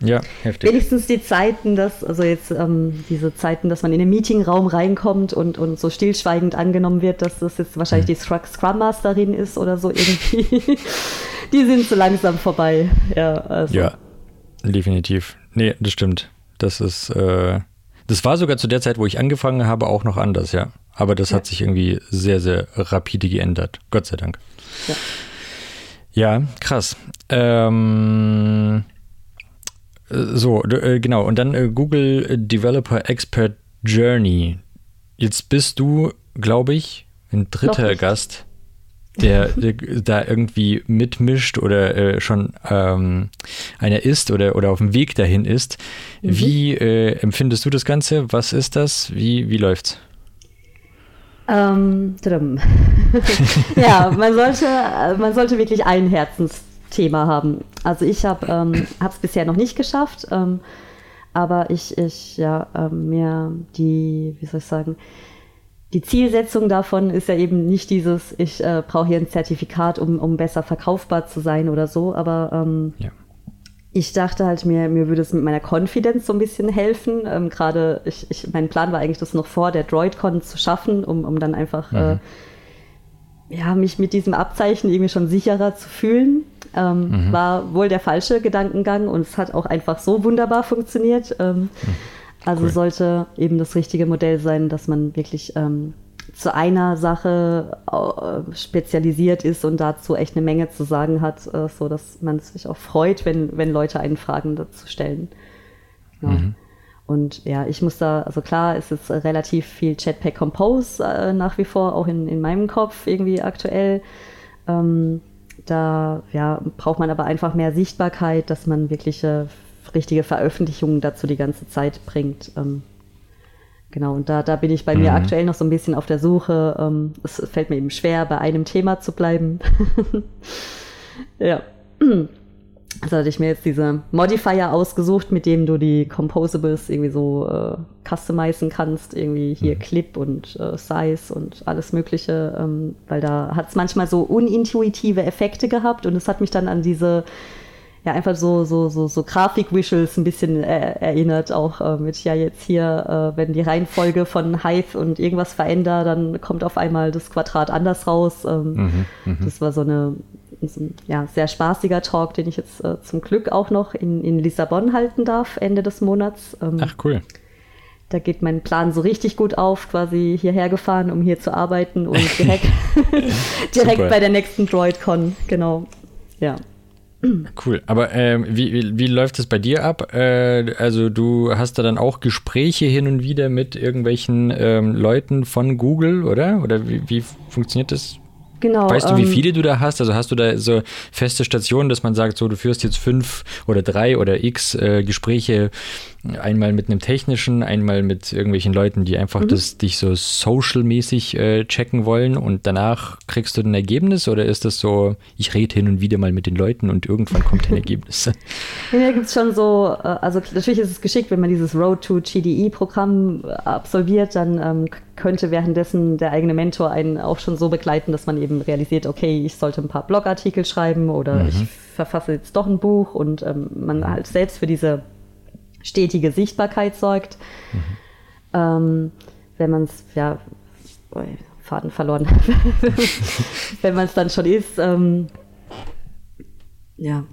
Ja, heftig. Wenigstens die Zeiten, dass, also jetzt ähm, diese Zeiten, dass man in den Meetingraum reinkommt und, und so stillschweigend angenommen wird, dass das jetzt wahrscheinlich mhm. die Scrum Masterin ist oder so irgendwie. die sind so langsam vorbei. Ja, also. ja, definitiv. Nee, das stimmt. Das ist, äh, das war sogar zu der Zeit, wo ich angefangen habe, auch noch anders, ja. Aber das ja. hat sich irgendwie sehr, sehr rapide geändert. Gott sei Dank. Ja, ja krass. Ähm, so, äh, genau. Und dann äh, Google Developer Expert Journey. Jetzt bist du, glaube ich, ein dritter Gast, der, der, da irgendwie mitmischt oder äh, schon ähm, einer ist oder, oder auf dem Weg dahin ist. Mhm. Wie äh, empfindest du das Ganze? Was ist das? Wie, wie läuft's? Ähm, ja, man sollte, man sollte wirklich ein Herzensthema haben. Also ich habe ähm, es bisher noch nicht geschafft, ähm, aber ich, ich ja, ähm, mir die, wie soll ich sagen, die Zielsetzung davon ist ja eben nicht dieses, ich äh, brauche hier ein Zertifikat, um, um besser verkaufbar zu sein oder so, aber ähm, ja. ich dachte halt, mir, mir würde es mit meiner Confidence so ein bisschen helfen. Ähm, Gerade, ich, ich, mein Plan war eigentlich, das noch vor der DroidCon zu schaffen, um, um dann einfach mhm. äh, ja, mich mit diesem Abzeichen irgendwie schon sicherer zu fühlen. Ähm, mhm. War wohl der falsche Gedankengang und es hat auch einfach so wunderbar funktioniert. Ähm, mhm. Also cool. sollte eben das richtige Modell sein, dass man wirklich ähm, zu einer Sache äh, spezialisiert ist und dazu echt eine Menge zu sagen hat, äh, so dass man sich auch freut, wenn, wenn Leute einen Fragen dazu stellen. Ja. Mhm. Und ja, ich muss da, also klar, es ist relativ viel Chatpack Compose äh, nach wie vor auch in, in meinem Kopf irgendwie aktuell. Ähm, da ja, braucht man aber einfach mehr Sichtbarkeit, dass man wirkliche richtige Veröffentlichungen dazu die ganze Zeit bringt. Ähm, genau, und da, da bin ich bei mhm. mir aktuell noch so ein bisschen auf der Suche. Ähm, es fällt mir eben schwer, bei einem Thema zu bleiben. ja. Also hatte ich mir jetzt diese Modifier ausgesucht, mit dem du die Composables irgendwie so äh, customizen kannst, irgendwie hier mhm. Clip und äh, Size und alles Mögliche, ähm, weil da hat es manchmal so unintuitive Effekte gehabt und es hat mich dann an diese ja einfach so, so, so, so Grafik-Visuals ein bisschen äh, erinnert, auch äh, mit ja jetzt hier, äh, wenn die Reihenfolge von Hive und irgendwas verändert, dann kommt auf einmal das Quadrat anders raus. Ähm, mhm, mhm. das war so eine so ein, ja, sehr spaßiger Talk, den ich jetzt äh, zum Glück auch noch in, in Lissabon halten darf, Ende des Monats. Ähm, Ach cool. Da geht mein Plan so richtig gut auf, quasi hierher gefahren, um hier zu arbeiten und direkt, direkt bei der nächsten DroidCon, genau. Ja. Cool. Aber ähm, wie, wie, wie, läuft es bei dir ab? Äh, also du hast da dann auch Gespräche hin und wieder mit irgendwelchen ähm, Leuten von Google, oder? Oder wie, wie funktioniert das? Genau. Weißt du, wie ähm, viele du da hast? Also hast du da so feste Stationen, dass man sagt, so du führst jetzt fünf oder drei oder x äh, Gespräche Einmal mit einem technischen, einmal mit irgendwelchen Leuten, die einfach mhm. das, dich so social-mäßig äh, checken wollen und danach kriegst du ein Ergebnis oder ist das so, ich rede hin und wieder mal mit den Leuten und irgendwann kommt ein Ergebnis? Ja, gibt es schon so, äh, also natürlich ist es geschickt, wenn man dieses Road to GDE-Programm äh, absolviert, dann ähm, könnte währenddessen der eigene Mentor einen auch schon so begleiten, dass man eben realisiert, okay, ich sollte ein paar Blogartikel schreiben oder mhm. ich verfasse jetzt doch ein Buch und ähm, man halt selbst für diese stetige Sichtbarkeit sorgt. Mhm. Ähm, wenn man es, ja, oh, Faden verloren, wenn man es dann schon ist, ähm, ja,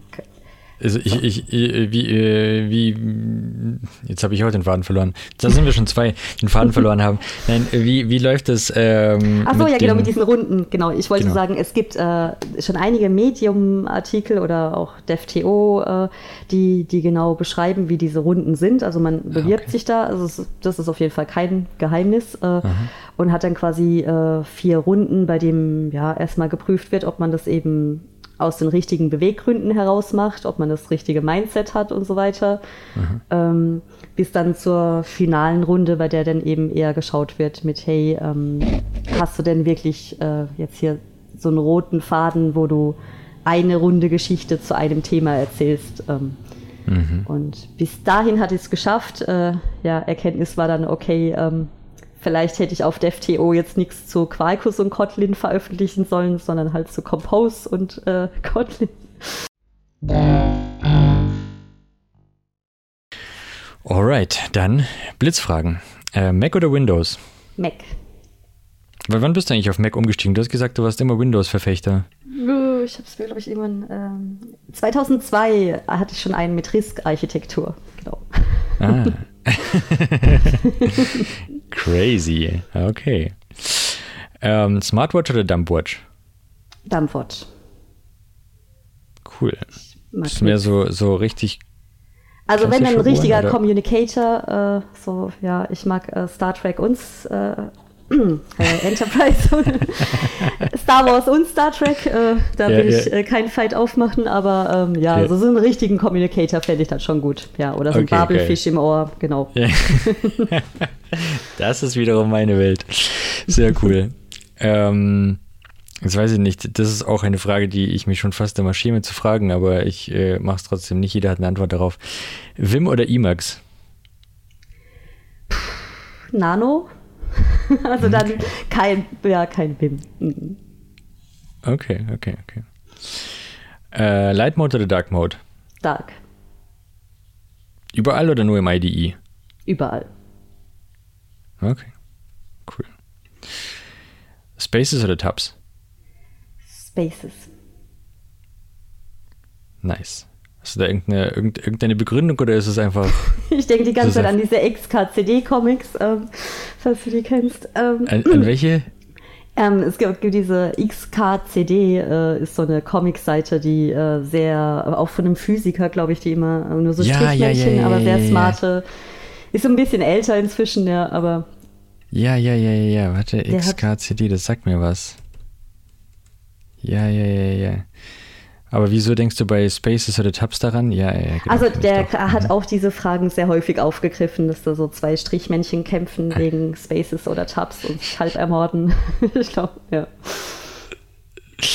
Also ich, ich, wie, äh, wie, jetzt habe ich auch den Faden verloren. Da sind wir schon zwei, den Faden verloren haben. Nein, wie, wie läuft das? Ähm, Ach so, ja, genau, mit diesen Runden. Genau, ich wollte genau. sagen, es gibt äh, schon einige Medium-Artikel oder auch DevTO, äh, die, die genau beschreiben, wie diese Runden sind. Also man ah, bewirbt okay. sich da, also das ist auf jeden Fall kein Geheimnis äh, und hat dann quasi äh, vier Runden, bei dem ja erstmal geprüft wird, ob man das eben aus den richtigen Beweggründen heraus macht, ob man das richtige Mindset hat und so weiter. Ähm, bis dann zur finalen Runde, bei der dann eben eher geschaut wird mit, hey, ähm, hast du denn wirklich äh, jetzt hier so einen roten Faden, wo du eine Runde Geschichte zu einem Thema erzählst? Ähm, mhm. Und bis dahin hat es geschafft. Äh, ja, Erkenntnis war dann, okay, ähm, Vielleicht hätte ich auf DevTO jetzt nichts zu Quarkus und Kotlin veröffentlichen sollen, sondern halt zu Compose und äh, Kotlin. Alright, dann Blitzfragen. Äh, Mac oder Windows? Mac. Weil wann bist du eigentlich auf Mac umgestiegen? Du hast gesagt, du warst immer Windows-Verfechter. Ich habe es mir, glaube ich, irgendwann. Ähm, 2002 hatte ich schon einen mit RISC-Architektur. Genau. Ah. Crazy. Okay. Ähm, Smartwatch oder Dumpwatch? Dumpwatch. Cool. Das ist mehr so, so richtig. Also wenn ein richtiger Uhren, Communicator, äh, so ja, ich mag äh, Star Trek und äh, äh, Enterprise, Star Wars und Star Trek. Äh, da ja, will ja. ich äh, keinen Fight aufmachen, aber ähm, ja, ja, so, so einen richtigen Communicator fände ich dann schon gut. Ja, oder so ein okay, Babelfisch okay. im Ohr, genau. Das ist wiederum meine Welt. Sehr cool. ähm, Jetzt weiß ich nicht, das ist auch eine Frage, die ich mich schon fast immer schäme zu fragen, aber ich äh, mache es trotzdem nicht. Jeder hat eine Antwort darauf. Wim oder Emacs? Nano? also dann kein, ja, kein BIM. Mhm. Okay, okay, okay. Äh, Light Mode oder Dark Mode? Dark. Überall oder nur im IDE? Überall. Okay, cool. Spaces oder Tabs? Spaces. Nice. Hast du da irgendeine, irgendeine Begründung oder ist es einfach. ich denke die ganze Zeit an diese XKCD-Comics, ähm, falls du die kennst. Ähm, an, an welche? Ähm, es gibt, gibt diese XKCD, äh, ist so eine Comicseite, die äh, sehr, auch von einem Physiker, glaube ich, die immer äh, nur so ja, Strichmännchen, ja, ja, aber sehr smarte. Ist so ein bisschen älter inzwischen, ja, aber. Ja, ja, ja, ja, ja. Warte, XKCD, das sagt mir was. Ja, ja, ja, ja. Aber wieso denkst du bei Spaces oder Tabs daran? Ja, ja genau, Also der hat mhm. auch diese Fragen sehr häufig aufgegriffen, dass da so zwei Strichmännchen kämpfen ah. wegen Spaces oder Tabs und sich halb ermorden. ich glaube, ja.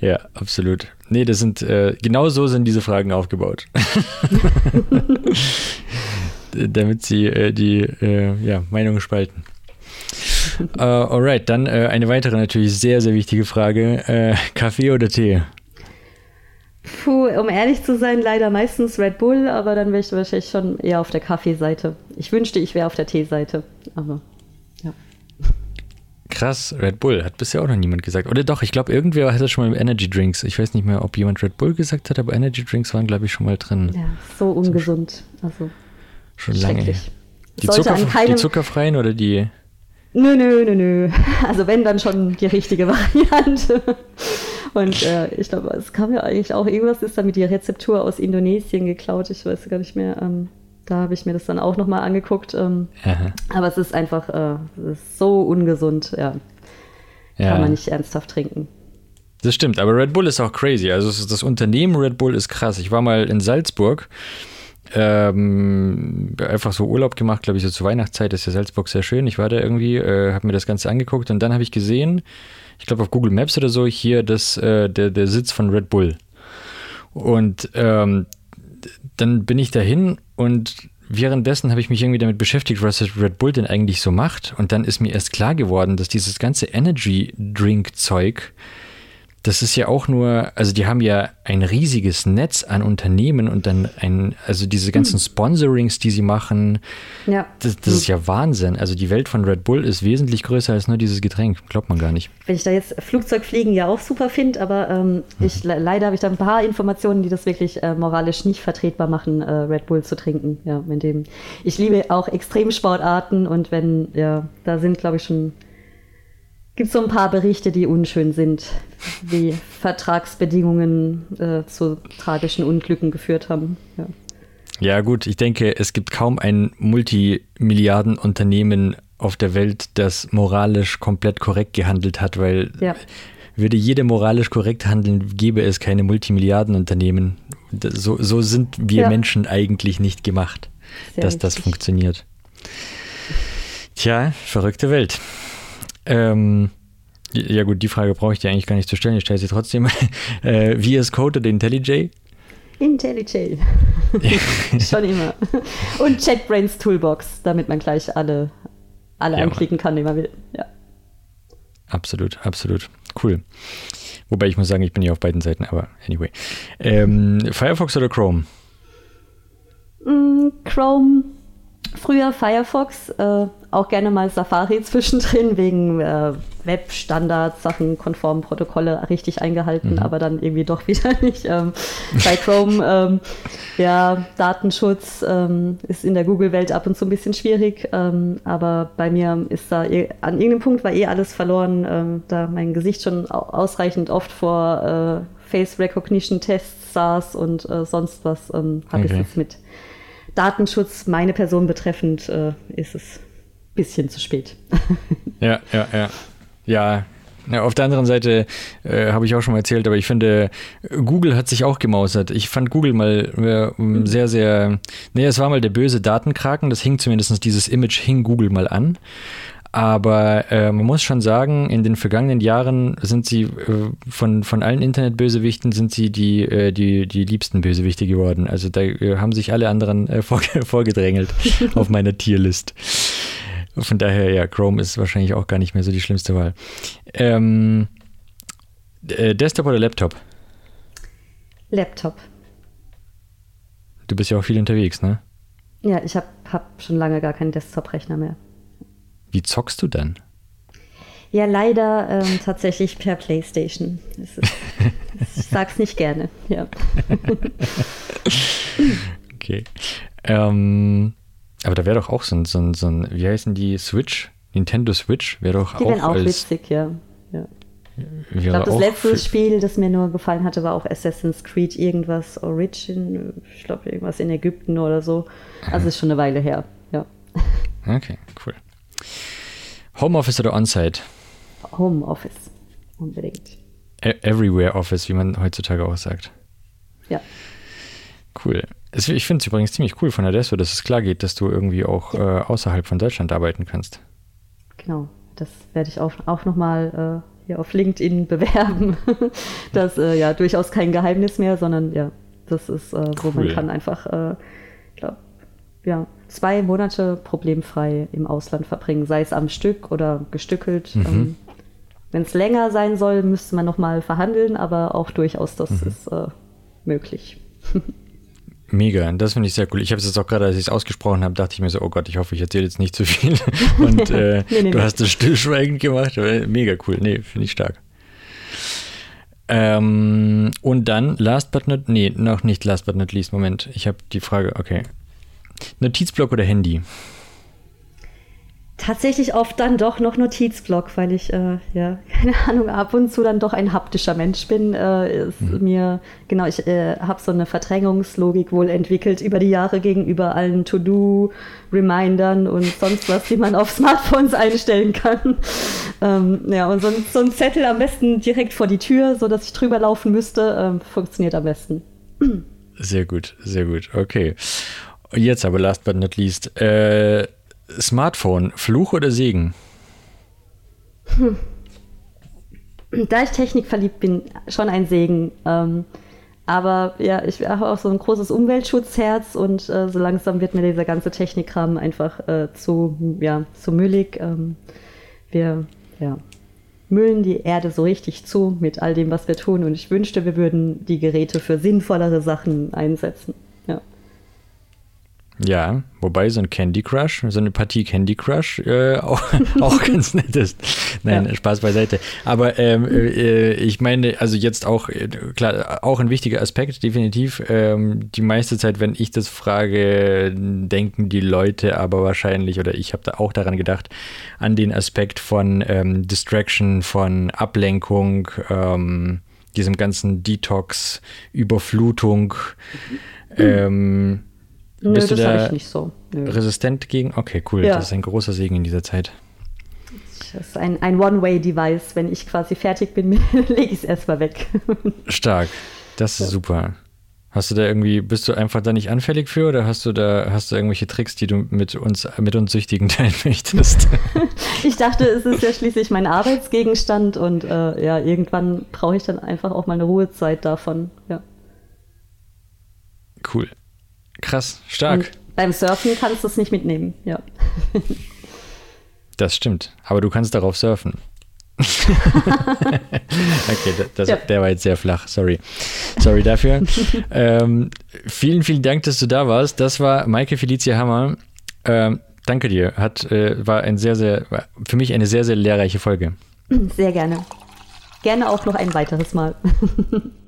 Ja, absolut. Nee, das sind, äh, genau so sind diese Fragen aufgebaut. Damit sie äh, die äh, ja, Meinungen spalten. Uh, alright, dann äh, eine weitere natürlich sehr, sehr wichtige Frage. Äh, Kaffee oder Tee? Puh, um ehrlich zu sein, leider meistens Red Bull, aber dann wäre ich wahrscheinlich schon eher auf der Kaffeeseite. Ich wünschte, ich wäre auf der Teeseite, aber ja. Krass, Red Bull hat bisher auch noch niemand gesagt. Oder doch, ich glaube, irgendwer hat das schon mal im Energy Drinks. Ich weiß nicht mehr, ob jemand Red Bull gesagt hat, aber Energy Drinks waren, glaube ich, schon mal drin. Ja, so ungesund. Also schon lange. Die, Zucker, die zuckerfreien oder die? Nö, nö, nö, nö. Also wenn, dann schon die richtige Variante. Und äh, ich glaube, es kam ja eigentlich auch irgendwas, ist damit die Rezeptur aus Indonesien geklaut. Ich weiß gar nicht mehr. Ähm, da habe ich mir das dann auch nochmal angeguckt. Ähm, aber es ist einfach äh, es ist so ungesund, ja. ja. Kann man nicht ernsthaft trinken. Das stimmt, aber Red Bull ist auch crazy. Also das Unternehmen Red Bull ist krass. Ich war mal in Salzburg, ähm, einfach so Urlaub gemacht, glaube ich, so zur Weihnachtszeit ist ja Salzburg sehr schön. Ich war da irgendwie, äh, habe mir das Ganze angeguckt und dann habe ich gesehen, ich glaube auf Google Maps oder so, hier das, äh, der, der Sitz von Red Bull. Und ähm, dann bin ich dahin und währenddessen habe ich mich irgendwie damit beschäftigt, was Red Bull denn eigentlich so macht. Und dann ist mir erst klar geworden, dass dieses ganze Energy Drink Zeug das ist ja auch nur, also die haben ja ein riesiges Netz an Unternehmen und dann ein, also diese ganzen hm. Sponsorings, die sie machen, ja. das, das ist ja Wahnsinn. Also die Welt von Red Bull ist wesentlich größer als nur dieses Getränk, glaubt man gar nicht. Wenn ich da jetzt Flugzeugfliegen ja auch super finde, aber ähm, mhm. ich, leider habe ich da ein paar Informationen, die das wirklich äh, moralisch nicht vertretbar machen, äh, Red Bull zu trinken. Ja, mit dem. Ich liebe auch Extremsportarten und wenn, ja, da sind, glaube ich, schon gibt so ein paar Berichte, die unschön sind, wie Vertragsbedingungen äh, zu tragischen Unglücken geführt haben. Ja. ja, gut, ich denke, es gibt kaum ein Multimilliardenunternehmen auf der Welt, das moralisch komplett korrekt gehandelt hat, weil ja. würde jede moralisch korrekt handeln, gäbe es keine Multimilliardenunternehmen. So, so sind wir ja. Menschen eigentlich nicht gemacht, Sehr dass richtig. das funktioniert. Tja, verrückte Welt. Ähm, ja gut, die Frage brauche ich dir eigentlich gar nicht zu stellen, ich stelle sie trotzdem. äh, wie ist Code oder IntelliJ? IntelliJ. Schon immer. Und JetBrains Toolbox, damit man gleich alle, alle ja, anklicken kann, die man will. Ja. Absolut, absolut. Cool. Wobei ich muss sagen, ich bin ja auf beiden Seiten, aber anyway. Ähm, Firefox oder Chrome? Mm, Chrome. Früher Firefox. Äh, auch gerne mal Safari zwischendrin wegen äh, Webstandards, Sachen, konformen Protokolle richtig eingehalten, mhm. aber dann irgendwie doch wieder nicht. Ähm, bei Chrome, ähm, ja, Datenschutz ähm, ist in der Google-Welt ab und zu ein bisschen schwierig, ähm, aber bei mir ist da eh, an irgendeinem Punkt war eh alles verloren, ähm, da mein Gesicht schon ausreichend oft vor äh, Face Recognition Tests saß und äh, sonst was, ähm, habe okay. ich jetzt mit Datenschutz meine Person betreffend, äh, ist es bisschen zu spät. ja, ja, ja. Ja, ja, auf der anderen Seite äh, habe ich auch schon mal erzählt, aber ich finde, Google hat sich auch gemausert. Ich fand Google mal äh, mhm. sehr, sehr, nee, es war mal der böse Datenkraken, das hing zumindest, dieses Image hing Google mal an. Aber äh, man muss schon sagen, in den vergangenen Jahren sind sie äh, von, von allen Internetbösewichten sind sie die, äh, die, die liebsten Bösewichte geworden. Also da äh, haben sich alle anderen äh, vorgedrängelt auf meiner Tierlist. Von daher, ja, Chrome ist wahrscheinlich auch gar nicht mehr so die schlimmste Wahl. Ähm, äh, Desktop oder Laptop? Laptop. Du bist ja auch viel unterwegs, ne? Ja, ich habe hab schon lange gar keinen Desktop-Rechner mehr. Wie zockst du dann? Ja, leider ähm, tatsächlich per PlayStation. Ist, ich sag's nicht gerne, ja. okay. Ähm, aber da wäre doch auch so ein, so, ein, so ein, wie heißen die, Switch? Nintendo Switch wäre doch die auch, auch als, witzig, ja. ja. Ich glaube, das letzte Spiel, das mir nur gefallen hatte, war auch Assassin's Creed irgendwas Origin, ich glaube irgendwas in Ägypten oder so. Also ist schon eine Weile her, ja. Okay, cool. Homeoffice oder Onsite? Homeoffice, unbedingt. E Everywhere Office, wie man heutzutage auch sagt. Ja. Cool. Ich finde es übrigens ziemlich cool von Adesso, dass es klar geht, dass du irgendwie auch äh, außerhalb von Deutschland arbeiten kannst. Genau, das werde ich auch, auch nochmal äh, hier auf LinkedIn bewerben. das äh, ja durchaus kein Geheimnis mehr, sondern ja, das ist, äh, wo cool. man kann einfach, äh, glaube ja, zwei Monate problemfrei im Ausland verbringen, sei es am Stück oder gestückelt. Mhm. Ähm, Wenn es länger sein soll, müsste man nochmal verhandeln, aber auch durchaus das mhm. ist äh, möglich. Mega, das finde ich sehr cool. Ich habe es jetzt auch gerade, als ich es ausgesprochen habe, dachte ich mir so, oh Gott, ich hoffe, ich erzähle jetzt nicht zu viel. Und äh, nee, nee, du nee. hast es stillschweigend gemacht. Mega cool. Nee, finde ich stark. Ähm, und dann, last but not, nee, noch nicht last but not least, Moment. Ich habe die Frage, okay. Notizblock oder Handy? tatsächlich oft dann doch noch Notizblock, weil ich, äh, ja, keine Ahnung, ab und zu dann doch ein haptischer Mensch bin. Äh, ist mhm. mir, genau, ich äh, habe so eine Verdrängungslogik wohl entwickelt über die Jahre gegenüber allen To-Do-Remindern und sonst was, die man auf Smartphones einstellen kann. Ähm, ja, und so ein, so ein, Zettel am besten direkt vor die Tür, so dass ich drüber laufen müsste, ähm, funktioniert am besten. Sehr gut, sehr gut. Okay. Jetzt aber last but not least. Äh, Smartphone, Fluch oder Segen? Hm. Da ich technikverliebt bin, schon ein Segen. Ähm, aber ja, ich habe auch so ein großes Umweltschutzherz und äh, so langsam wird mir dieser ganze Technikkram einfach äh, zu, ja, zu müllig. Ähm, wir, ja, müllen die Erde so richtig zu mit all dem, was wir tun. Und ich wünschte, wir würden die Geräte für sinnvollere Sachen einsetzen. Ja. Wobei so ein Candy Crush, so eine Partie Candy Crush äh, auch, auch ganz nett ist. Nein, ja. Spaß beiseite. Aber ähm, äh, ich meine, also jetzt auch, äh, klar, auch ein wichtiger Aspekt, definitiv. Ähm, die meiste Zeit, wenn ich das frage, denken die Leute aber wahrscheinlich, oder ich habe da auch daran gedacht, an den Aspekt von ähm, Distraction, von Ablenkung, ähm, diesem ganzen Detox, Überflutung. Mhm. Ähm, Nö, Bist du da nicht so. Nö. resistent gegen? Okay, cool. Ja. Das ist ein großer Segen in dieser Zeit. Das ist ein, ein One-Way-Device. Wenn ich quasi fertig bin, lege ich es erstmal weg. Stark. Das ist ja. super. Hast du da irgendwie, bist du einfach da nicht anfällig für oder hast du da, hast du irgendwelche Tricks, die du mit uns, mit uns Süchtigen teilen möchtest? ich dachte, es ist ja schließlich mein Arbeitsgegenstand und äh, ja, irgendwann brauche ich dann einfach auch mal eine Ruhezeit davon, ja. Cool. Krass, stark. Und beim Surfen kannst du es nicht mitnehmen, ja. das stimmt, aber du kannst darauf surfen. okay, das, ja. der war jetzt sehr flach, sorry. Sorry dafür. ähm, vielen, vielen Dank, dass du da warst. Das war Maike Felicia Hammer. Ähm, danke dir. Hat, äh, war ein sehr, sehr, für mich eine sehr, sehr lehrreiche Folge. Sehr gerne. Gerne auch noch ein weiteres Mal.